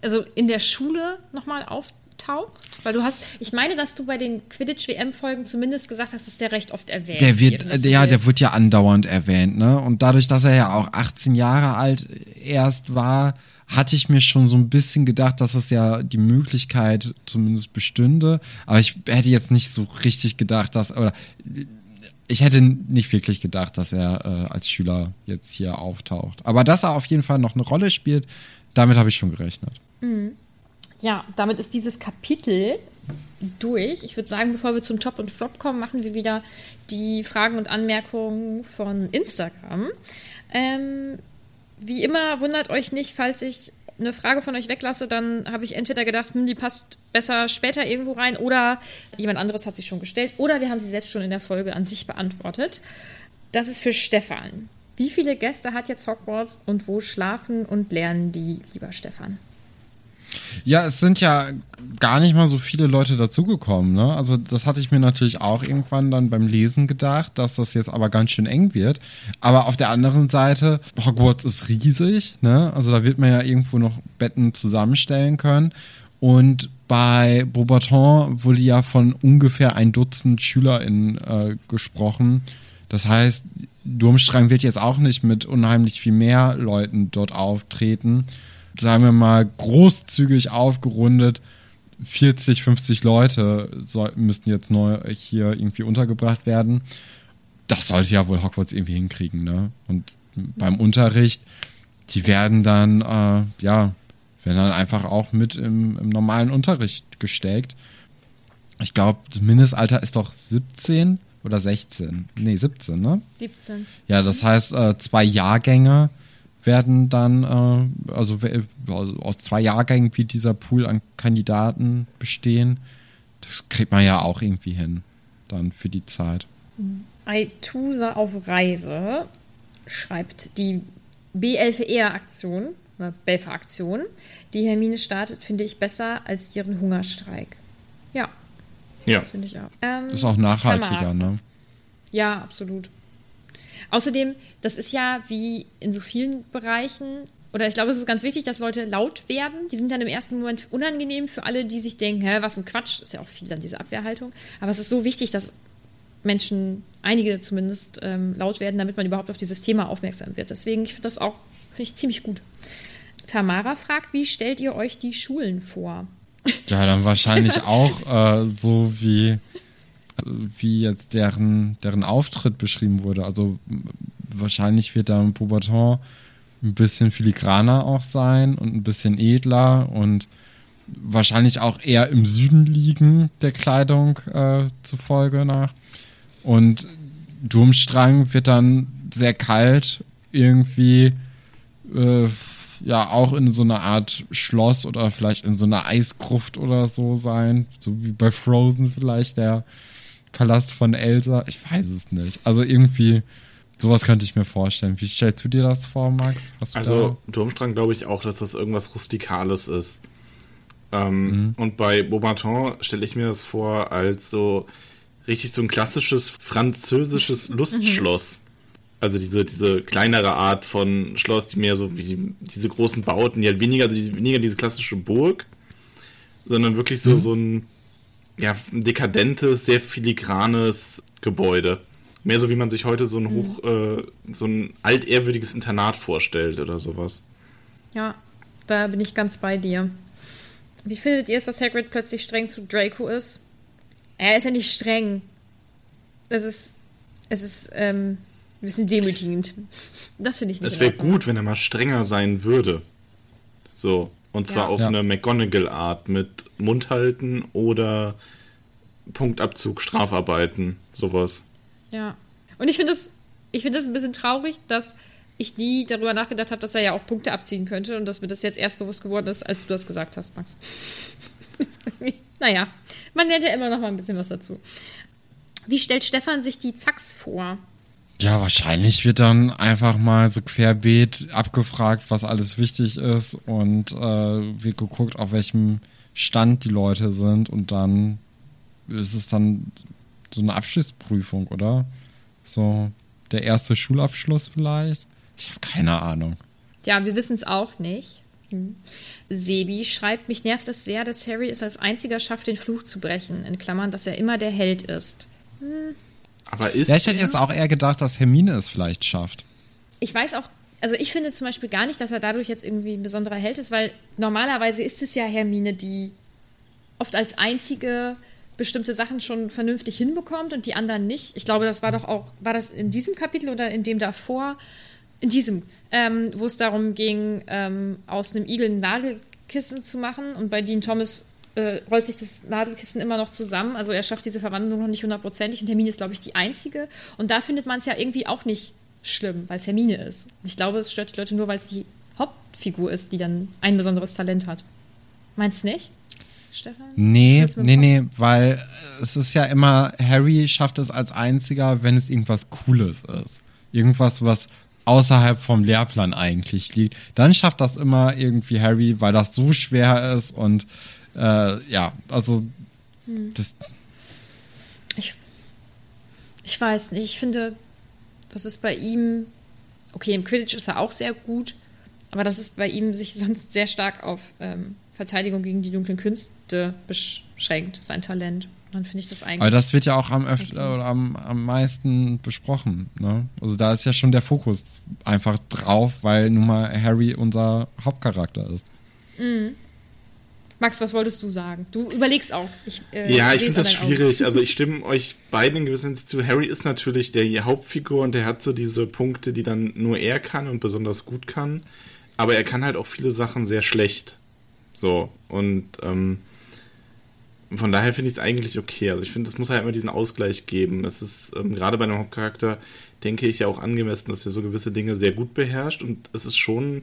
also in der Schule nochmal auftaucht? Weil du hast, ich meine, dass du bei den Quidditch-WM-Folgen zumindest gesagt hast, dass der recht oft erwähnt Der wird, wird. ja, der wird ja andauernd erwähnt, ne? Und dadurch, dass er ja auch 18 Jahre alt erst war, hatte ich mir schon so ein bisschen gedacht, dass es ja die Möglichkeit zumindest bestünde. Aber ich hätte jetzt nicht so richtig gedacht, dass, oder ich hätte nicht wirklich gedacht, dass er äh, als Schüler jetzt hier auftaucht. Aber dass er auf jeden Fall noch eine Rolle spielt, damit habe ich schon gerechnet. Ja, damit ist dieses Kapitel durch. Ich würde sagen, bevor wir zum Top und Flop kommen, machen wir wieder die Fragen und Anmerkungen von Instagram. Ähm, wie immer, wundert euch nicht, falls ich eine Frage von euch weglasse, dann habe ich entweder gedacht, hm, die passt besser später irgendwo rein oder jemand anderes hat sie schon gestellt oder wir haben sie selbst schon in der Folge an sich beantwortet. Das ist für Stefan. Wie viele Gäste hat jetzt Hogwarts und wo schlafen und lernen die, lieber Stefan? Ja, es sind ja gar nicht mal so viele Leute dazugekommen. Ne? Also das hatte ich mir natürlich auch irgendwann dann beim Lesen gedacht, dass das jetzt aber ganz schön eng wird. Aber auf der anderen Seite, Hogwarts ist riesig. Ne? Also da wird man ja irgendwo noch Betten zusammenstellen können. Und bei Beaubaton wurde ja von ungefähr ein Dutzend SchülerInnen äh, gesprochen. Das heißt, Durmstrang wird jetzt auch nicht mit unheimlich viel mehr Leuten dort auftreten sagen wir mal, großzügig aufgerundet, 40, 50 Leute müssten jetzt neu hier irgendwie untergebracht werden. Das sollte ja wohl Hogwarts irgendwie hinkriegen, ne? Und beim Unterricht, die werden dann, äh, ja, werden dann einfach auch mit im, im normalen Unterricht gesteckt. Ich glaube, das Mindestalter ist doch 17 oder 16. Nee, 17, ne? 17. Ja, das heißt, äh, zwei Jahrgänge werden dann, äh, also, also aus zwei Jahrgängen wird dieser Pool an Kandidaten bestehen. Das kriegt man ja auch irgendwie hin, dann für die Zeit. Aitusa auf Reise schreibt die B11-Aktion, oder Belfer-Aktion, die Hermine startet, finde ich besser als ihren Hungerstreik. Ja, Ja. finde ich auch. Ähm, Ist auch nachhaltiger, Tamara. ne? Ja, absolut. Außerdem, das ist ja wie in so vielen Bereichen, oder ich glaube, es ist ganz wichtig, dass Leute laut werden. Die sind dann im ersten Moment unangenehm für alle, die sich denken, hä, was ein Quatsch, ist ja auch viel dann diese Abwehrhaltung. Aber es ist so wichtig, dass Menschen, einige zumindest, ähm, laut werden, damit man überhaupt auf dieses Thema aufmerksam wird. Deswegen, ich finde das auch, finde ich ziemlich gut. Tamara fragt, wie stellt ihr euch die Schulen vor? Ja, dann wahrscheinlich auch äh, so wie, wie jetzt deren, deren Auftritt beschrieben wurde. Also wahrscheinlich wird da Beaubaton ein bisschen filigraner auch sein und ein bisschen edler und wahrscheinlich auch eher im Süden liegen der Kleidung äh, zufolge nach. Und Durmstrang wird dann sehr kalt irgendwie äh, ja auch in so einer Art Schloss oder vielleicht in so einer Eisgruft oder so sein. So wie bei Frozen vielleicht der Palast von Elsa. Ich weiß es nicht. Also irgendwie, sowas könnte ich mir vorstellen. Wie stellst du dir das vor, Max? Also Turmstrang glaube ich auch, dass das irgendwas Rustikales ist. Ähm, Und bei Beaubaton stelle ich mir das vor als so richtig so ein klassisches französisches Lustschloss. Also diese, diese kleinere Art von Schloss, die mehr so wie diese großen Bauten, die halt weniger, also diese, weniger diese klassische Burg, sondern wirklich so, so ein ja, ein dekadentes, sehr filigranes Gebäude. Mehr so wie man sich heute so ein hoch, äh, so ein altehrwürdiges Internat vorstellt oder sowas. Ja, da bin ich ganz bei dir. Wie findet ihr es, dass Hagrid plötzlich streng zu Draco ist? Er ist ja nicht streng. Das ist, es ist ähm, ein bisschen demütigend. Das finde ich nicht. Es wäre gut, wenn er mal strenger sein würde. So. Und zwar Ja. auf Ja. eine McGonagall-Art mit Mund halten oder Punktabzug, Strafarbeiten, sowas. Ja. Und ich finde es ich finde es ein bisschen traurig, dass ich nie darüber nachgedacht habe, dass er ja auch Punkte abziehen könnte und dass mir das jetzt erst bewusst geworden ist, als du das gesagt hast, Max. naja, man lernt ja immer noch mal ein bisschen was dazu. Wie stellt Stefan sich die Zacks vor? Ja, wahrscheinlich wird dann einfach mal so querbeet abgefragt, was alles wichtig ist und äh, wird geguckt, auf welchem Stand die Leute sind und dann ist es dann so eine Abschlussprüfung, oder? So der erste Schulabschluss vielleicht? Ich habe keine Ahnung. Ja, wir wissen es auch nicht. Hm. Sebi schreibt, mich nervt es sehr, dass Harry es als einziger schafft, den Fluch zu brechen. In Klammern, dass er immer der Held ist. Hm. Aber ist. Ja, ich hätte jetzt auch eher gedacht, dass Hermine es vielleicht schafft. Ich weiß auch, also ich finde zum Beispiel gar nicht, dass er dadurch jetzt irgendwie ein besonderer Held ist, weil normalerweise ist es ja Hermine, die oft als einzige bestimmte Sachen schon vernünftig hinbekommt und die anderen nicht. Ich glaube, das war doch auch, war das in diesem Kapitel oder in dem davor? In diesem, ähm, wo es darum ging, ähm, aus einem Igel ein Nadelkissen zu machen und bei Dean Thomas äh, rollt sich das Nadelkissen immer noch zusammen. Also er schafft diese Verwandlung noch nicht hundertprozentig und Hermine ist, glaube ich, die einzige. Und da findet man es ja irgendwie auch nicht schlimm, weil es Hermine ist. Ich glaube, es stört die Leute nur, weil es die Hauptfigur ist, die dann ein besonderes Talent hat. Meinst du nicht? Stefan? Nee, nee, nee, weil es ist ja immer, Harry schafft es als einziger, wenn es irgendwas Cooles ist. Irgendwas, was außerhalb vom Lehrplan eigentlich liegt. Dann schafft das immer irgendwie Harry, weil das so schwer ist und äh, ja, also hm. das. Ich, ich weiß nicht, ich finde, das ist bei ihm, okay, im Quidditch ist er auch sehr gut, aber das ist bei ihm sich sonst sehr stark auf ähm, Verteidigung gegen die dunklen Künste beschränkt, sein Talent. Und dann finde ich das eigentlich. Aber das wird ja auch am, öfter, oder am, am meisten besprochen. Ne? Also da ist ja schon der Fokus einfach drauf, weil nun mal Harry unser Hauptcharakter ist. Mhm. Max, was wolltest du sagen? Du überlegst auch. Ich, äh, ja, ich finde das schwierig. Also ich stimme euch beiden in gewisser Hinsicht zu. Harry ist natürlich der Hauptfigur und der hat so diese Punkte, die dann nur er kann und besonders gut kann. Aber er kann halt auch viele Sachen sehr schlecht. So, und ähm, von daher finde ich es eigentlich okay. Also ich finde, es muss halt immer diesen Ausgleich geben. Es ist ähm, gerade bei einem Hauptcharakter, denke ich, ja auch angemessen, dass er so gewisse Dinge sehr gut beherrscht und es ist schon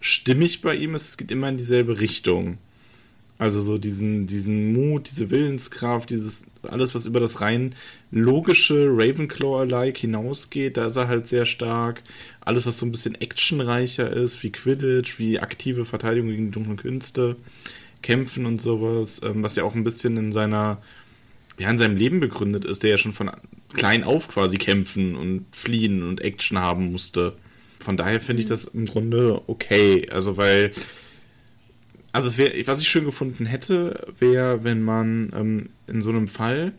stimmig bei ihm. Es geht immer in dieselbe Richtung. Also so diesen, diesen Mut, diese Willenskraft, dieses alles, was über das rein logische Ravenclaw-alike hinausgeht, da ist er halt sehr stark. Alles, was so ein bisschen actionreicher ist, wie Quidditch, wie aktive Verteidigung gegen die dunklen Künste, Kämpfen und sowas, ähm, was ja auch ein bisschen in seiner, ja, in seinem Leben begründet ist, der ja schon von klein auf quasi kämpfen und fliehen und Action haben musste. Von daher finde ich mhm. das im Grunde okay. Also, weil also wär, was ich schön gefunden hätte, wäre, wenn man ähm, in so einem Fall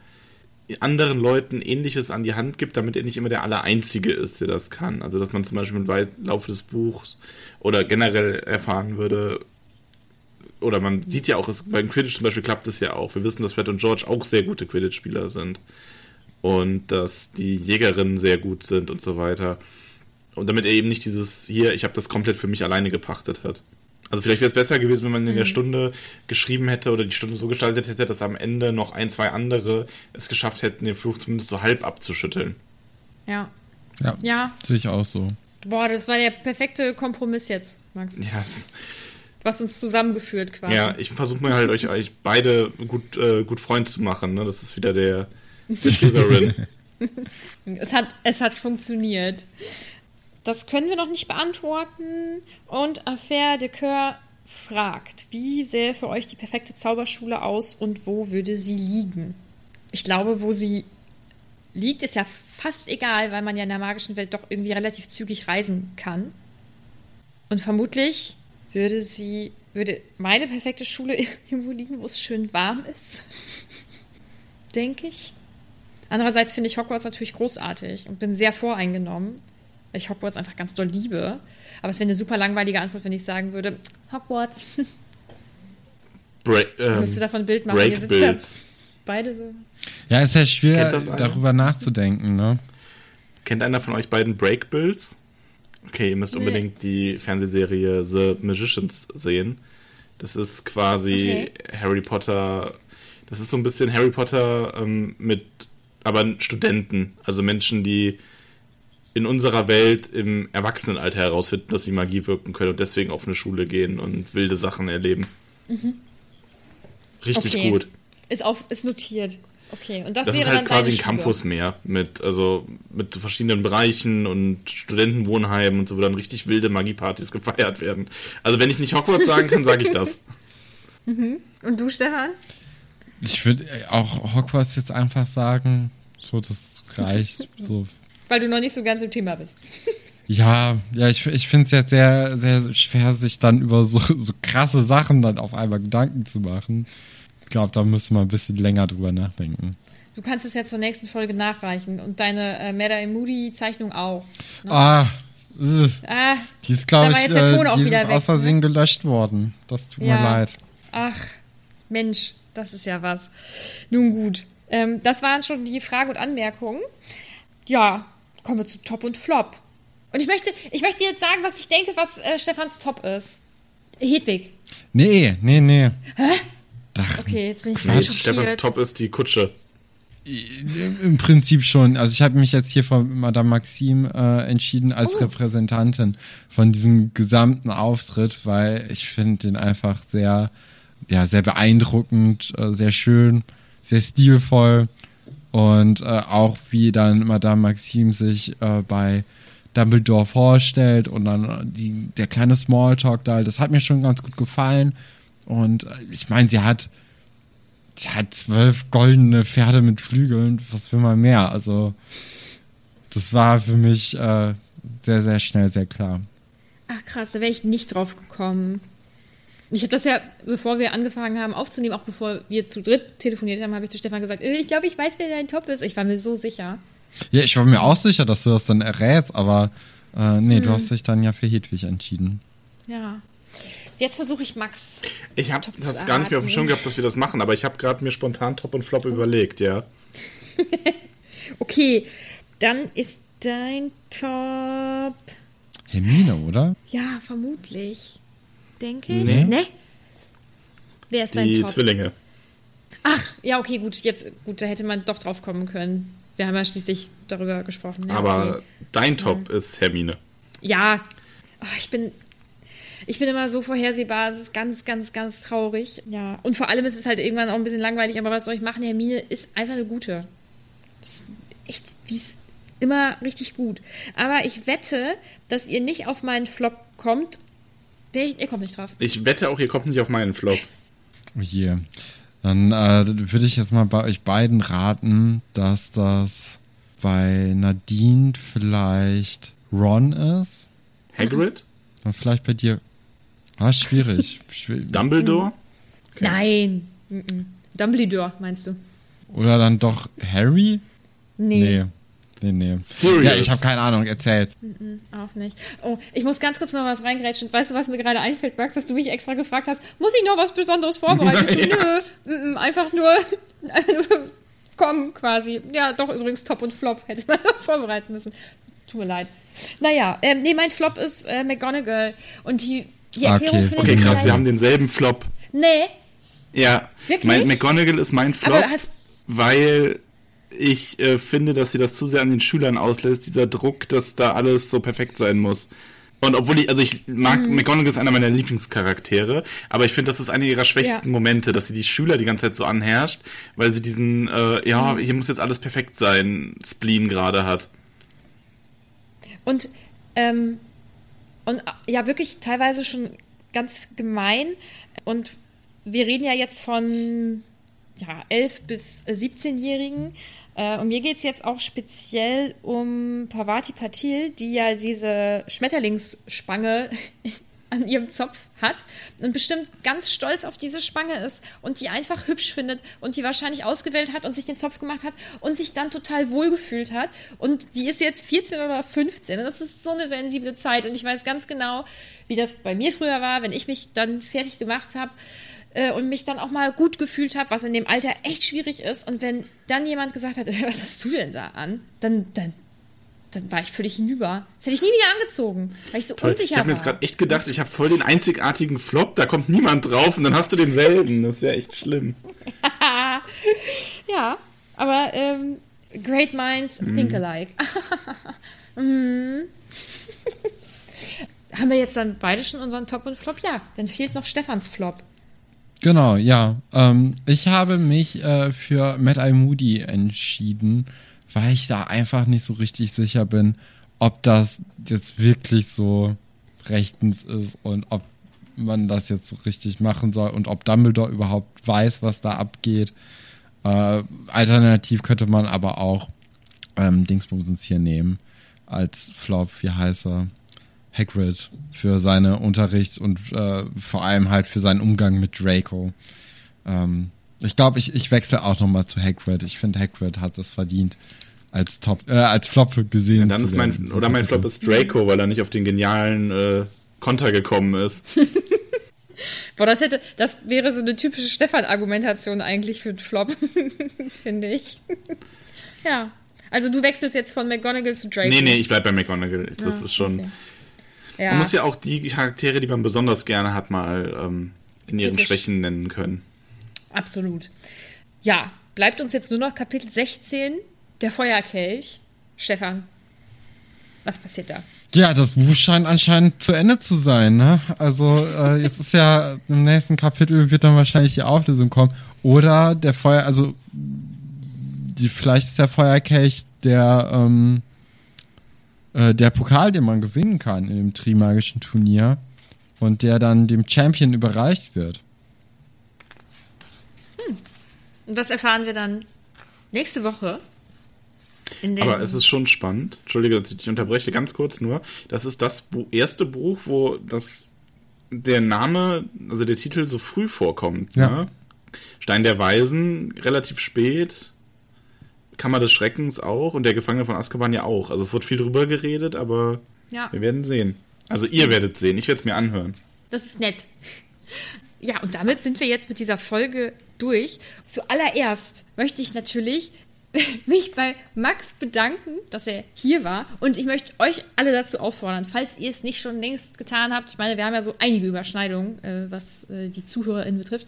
anderen Leuten Ähnliches an die Hand gibt, damit er nicht immer der Allereinzige ist, der das kann. Also dass man zum Beispiel im Laufe des Buchs oder generell erfahren würde, oder man sieht ja auch, es, beim Quidditch zum Beispiel klappt es ja auch. Wir wissen, dass Fred und George auch sehr gute Quidditch-Spieler sind. Und dass die Jägerinnen sehr gut sind und so weiter. Und damit er eben nicht dieses, hier, ich habe das komplett für mich alleine gepachtet hat. Also vielleicht wäre es besser gewesen, wenn man in der mhm. Stunde geschrieben hätte oder die Stunde so gestaltet hätte, dass am Ende noch ein, zwei andere es geschafft hätten, den Fluch zumindest so halb abzuschütteln. Ja. Ja. ja. Sehe ich auch so. Boah, das war der perfekte Kompromiss jetzt, Max. Ja. Was uns zusammengeführt quasi. Ja, ich versuche mir halt euch, euch beide gut, äh, gut Freund zu machen. Ne? Das ist wieder der, der Slytherin. es, hat, es hat funktioniert. Das können wir noch nicht beantworten. Und Affaire de Coeur fragt, wie sähe für euch die perfekte Zauberschule aus und wo würde sie liegen? Ich glaube, wo sie liegt, ist ja fast egal, weil man ja in der magischen Welt doch irgendwie relativ zügig reisen kann. Und vermutlich würde sie, würde meine perfekte Schule irgendwo liegen, wo es schön warm ist. Denke ich. Andererseits finde ich Hogwarts natürlich großartig und bin sehr voreingenommen weil ich Hogwarts einfach ganz doll liebe. Aber es wäre eine super langweilige Antwort, wenn ich sagen würde, Hogwarts. Bra ähm, müsste davon ein Bild machen. Break Bills. beide so. Ja, ist ja schwer, darüber nachzudenken, ne? Kennt einer von euch beiden Break Bills? Okay, ihr müsst nee. unbedingt die Fernsehserie The Magicians sehen. Das ist quasi okay. Harry Potter. Das ist so ein bisschen Harry Potter ähm, mit, aber Studenten, also Menschen, die in unserer Welt im Erwachsenenalter herausfinden, dass sie Magie wirken können und deswegen auf eine Schule gehen und wilde Sachen erleben. Richtig Okay. gut. Ist, auf, ist notiert. Okay, und das, Das wäre ist halt dann quasi ein Schule. Campus mehr mit, also mit verschiedenen Bereichen und Studentenwohnheimen und so, wo dann richtig wilde Magiepartys gefeiert werden. Also wenn ich nicht Hogwarts sagen kann, sage ich das. Und du, Stefan? Ich würde auch Hogwarts jetzt einfach sagen, so, das reicht. So. Weil du noch nicht so ganz im Thema bist. Ja, ja, ich, ich finde es jetzt sehr, sehr schwer, sich dann über so, so krasse Sachen dann auf einmal Gedanken zu machen. Ich glaube, da müssen wir ein bisschen länger drüber nachdenken. Du kannst es ja zur nächsten Folge nachreichen und deine äh, Moody Zeichnung auch. Ah, äh, Ah, die ist, glaube ich, äh, die ist aus Versehen gelöscht worden. Das tut Ja. mir leid. ach, Mensch, das ist ja was. Nun gut. Ähm, das waren schon die Fragen und Anmerkungen. Ja, kommen wir zu Top und Flop. Und ich möchte, ich möchte jetzt sagen, was ich denke, was äh, Stefans Top ist. Hedwig. Nee, nee, nee. Hä? Ach, Okay, jetzt bin ich mal Stefans. Top ist die Kutsche. Im Prinzip schon. Also ich habe mich jetzt hier von Madame Maxime äh, entschieden als Repräsentantin von diesem gesamten Auftritt, weil ich finde den einfach sehr, ja, sehr beeindruckend, äh, sehr schön, sehr stilvoll und äh, auch wie dann Madame Maxime sich äh, bei Dumbledore vorstellt und dann äh, die, der kleine Smalltalk da, das hat mir schon ganz gut gefallen und äh, ich meine, sie hat Sie hat zwölf goldene Pferde mit Flügeln. Was will man mehr? Also, das war für mich äh, sehr, sehr schnell, sehr klar. Ach krass, da wäre ich nicht drauf gekommen. Ich habe das ja, bevor wir angefangen haben aufzunehmen, auch bevor wir zu dritt telefoniert haben, habe ich zu Stefan gesagt, äh, ich glaube, ich weiß, wer dein Top ist. Ich war mir so sicher. Ja, ich war mir auch sicher, dass du das dann errätst, aber äh, nee, du hast dich dann ja für Hedwig entschieden. Ja. Jetzt versuche ich Max. Ich habe zu gar nicht mehr auf dem. Schirm gehabt, dass wir das machen, aber ich habe gerade mir spontan Top und Flop überlegt, ja. Okay, dann ist dein Top. Hermine, oder? Ja, vermutlich. Denke ich. Nee. Ne? Wer ist dein Die Top? Zwillinge. Ach, ja, okay, gut. Jetzt, gut, da hätte man doch drauf kommen können. Wir haben ja schließlich darüber gesprochen. Ja, aber okay. dein Top ist Hermine. Ja, oh, ich bin. Ich bin immer so vorhersehbar, es ist ganz, ganz, ganz traurig. Ja. Und vor allem ist es halt irgendwann auch ein bisschen langweilig, aber was soll ich machen? Hermine ist einfach eine gute. Das ist echt, die ist immer richtig gut. Aber ich wette, dass ihr nicht auf meinen Flop kommt. Der, ihr kommt nicht drauf. Ich wette auch, ihr kommt nicht auf meinen Flop. Oh je. Dann äh, würde ich jetzt mal bei euch beiden raten, dass das bei Nadine vielleicht Ron ist. Hagrid? Dann vielleicht bei dir. Ah, schwierig. Dumbledore? Nein. Mm -mm. Dumbledore, meinst du? Oder dann doch Harry? Nee. Nee, nee. Serious? Ja, ich habe keine Ahnung, erzählt. Auch nicht. Oh, ich muss ganz kurz noch was reingrätschen. Weißt du, was mir gerade einfällt, Max, dass du mich extra gefragt hast, muss ich noch was Besonderes vorbereiten? Ich so, Ja. nö, mm, mm, einfach nur, einfach nur komm quasi. Ja, doch übrigens Top und Flop hätte man noch vorbereiten müssen. Tut mir leid. Naja, ähm, nee, mein Flop ist äh, McGonagall. Und die, die Okay. Erklärung Okay, ich krass, total- wir haben denselben Flop. Nee, Ja, Wirklich? mein McGonagall ist mein Flop, aber hast, weil ich äh, finde, dass sie das zu sehr an den Schülern auslässt, dieser Druck, dass da alles so perfekt sein muss. Und obwohl ich, also ich mag, Mhm. McGonagall ist einer meiner Lieblingscharaktere, aber ich finde, das ist einer ihrer schwächsten Ja. Momente, dass sie die Schüler die ganze Zeit so anherrscht, weil sie diesen, äh, ja, Mhm. hier muss jetzt alles perfekt sein, Spleen gerade hat. Und, ähm, und äh, ja, wirklich teilweise schon ganz gemein. Und wir reden ja jetzt von ja, 11- bis äh, 17-Jährigen. Äh, und mir geht es jetzt auch speziell um Parvati Patil, die ja diese Schmetterlingsspange an ihrem Zopf hat und bestimmt ganz stolz auf diese Spange ist und die einfach hübsch findet und die wahrscheinlich ausgewählt hat und sich den Zopf gemacht hat und sich dann total wohlgefühlt hat. Und die ist jetzt 14 oder 15 und das ist so eine sensible Zeit und ich weiß ganz genau, wie das bei mir früher war, wenn ich mich dann fertig gemacht habe äh, und mich dann auch mal gut gefühlt habe, was in dem Alter echt schwierig ist. Und wenn dann jemand gesagt hat, was hast du denn da an? Dann, dann, dann war ich völlig hinüber. Das hätte ich nie wieder angezogen, weil ich so Toll. unsicher Ich habe mir war. jetzt gerade echt gedacht, ich habe voll den einzigartigen Flop, da kommt niemand drauf und dann hast du denselben. Das ist ja echt schlimm. Ja, aber ähm, Great minds think alike. Mhm. Haben wir jetzt dann beide schon unseren Top und Flop? Ja, dann fehlt noch Stefans Flop. Genau, ja. Ähm, ich habe mich äh, für Mad Eye Moody entschieden, weil ich da einfach nicht so richtig sicher bin, ob das jetzt wirklich so rechtens ist und ob man das jetzt so richtig machen soll und ob Dumbledore überhaupt weiß, was da abgeht. Äh, alternativ könnte man aber auch ähm, Dingsbumsens hier nehmen als Flop, wie heißt er? Hagrid für seine Unterrichts- und äh, vor allem halt für seinen Umgang mit Draco. Ähm, ich glaube, ich, ich wechsle auch nochmal zu Hagrid. Ich finde, Hagrid hat es verdient, als Top, äh, als Flop gesehen Ja, dann zu ist mein, werden. oder mein Flop ist Draco, weil er nicht auf den genialen äh, Konter gekommen ist. Boah, das hätte, das wäre so eine typische Stefan-Argumentation eigentlich für einen Flop, finde ich. ja. Also du wechselst jetzt von McGonagall zu Draco. Nee, nee, ich bleib bei McGonagall. Das Ja, ist schon. okay. Ja. Man muss ja auch die Charaktere, die man besonders gerne hat, mal ähm, in ihren Kritisch. Schwächen nennen können. Absolut. Ja, bleibt uns jetzt nur noch Kapitel 16, der Feuerkelch. Stefan, was passiert da? Ja, das Buch scheint anscheinend zu Ende zu sein, ne? Also, äh, jetzt ist ja im nächsten Kapitel wird dann wahrscheinlich die Auflösung kommen. Oder der Feuer, also die, vielleicht ist der Feuerkelch der, ähm, äh, der Pokal, den man gewinnen kann in dem Trimagischen Turnier und der dann dem Champion überreicht wird. Und das erfahren wir dann nächste Woche. Aber es ist schon spannend. Entschuldige, dass ich dich unterbreche, ganz kurz nur. Das ist das Bu erste Buch, wo das der Name, also der Titel so früh vorkommt. Ja. Ne? Stein der Weisen relativ spät. Kammer des Schreckens auch und der Gefangene von Azkaban ja auch. Also es wird viel drüber geredet, aber ja, wir werden sehen. Also ihr werdet sehen, ich werde es mir anhören. das ist nett. Ja, und damit sind wir jetzt mit dieser Folge durch. Zuallererst möchte ich natürlich mich bei Max bedanken, dass er hier war. Und ich möchte euch alle dazu auffordern, falls ihr es nicht schon längst getan habt, ich meine, wir haben ja so einige Überschneidungen, äh, was äh, die ZuhörerInnen betrifft,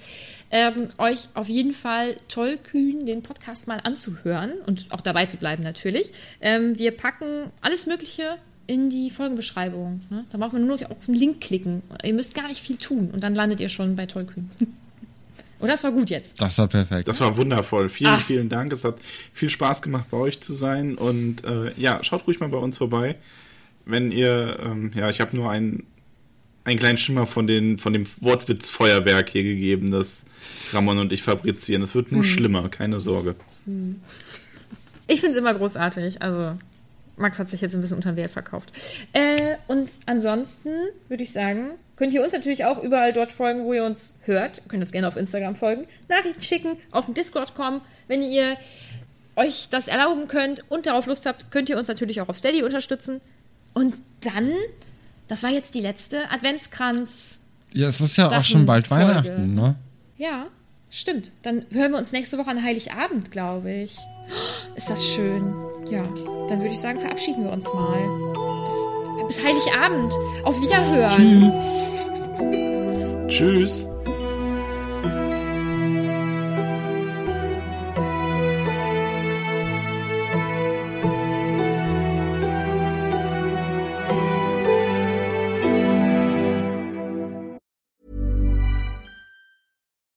ähm, euch auf jeden Fall tollkühn den Podcast mal anzuhören und auch dabei zu bleiben natürlich. Ähm, wir packen alles Mögliche in die Folgenbeschreibung. Ne? Da braucht man nur noch auf den Link klicken. Ihr müsst gar nicht viel tun und dann landet ihr schon bei tollkühn. Oder das war gut jetzt. Das war perfekt. Das war wundervoll. Vielen, Ah. vielen Dank. Es hat viel Spaß gemacht, bei euch zu sein. Und äh, ja, schaut ruhig mal bei uns vorbei. Wenn ihr, ähm, ja, ich habe nur einen, einen kleinen Schimmer von, den, von dem Wortwitzfeuerwerk hier gegeben, das Ramon und ich fabrizieren. Es wird nur schlimmer, keine Sorge. Ich finde es immer großartig. Also, Max hat sich jetzt ein bisschen unter den Wert verkauft. Äh, und ansonsten würde ich sagen, könnt ihr uns natürlich auch überall dort folgen, wo ihr uns hört. Ihr könnt uns gerne auf Instagram folgen, Nachrichten schicken, auf den Discord kommen. Wenn ihr euch das erlauben könnt und darauf Lust habt, könnt ihr uns natürlich auch auf Steady unterstützen. Und dann, das war jetzt die letzte Adventskranz. Ja, es ist ja auch schon bald Folge. Weihnachten, ne? Ja, stimmt. Dann hören wir uns nächste Woche an Heiligabend, glaube ich. Ist das schön. Ja, dann würde ich sagen, verabschieden wir uns mal. Bis, bis Heiligabend. Auf Wiederhören. Tschüss.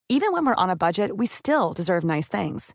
Even when we're on a budget, we still deserve nice things.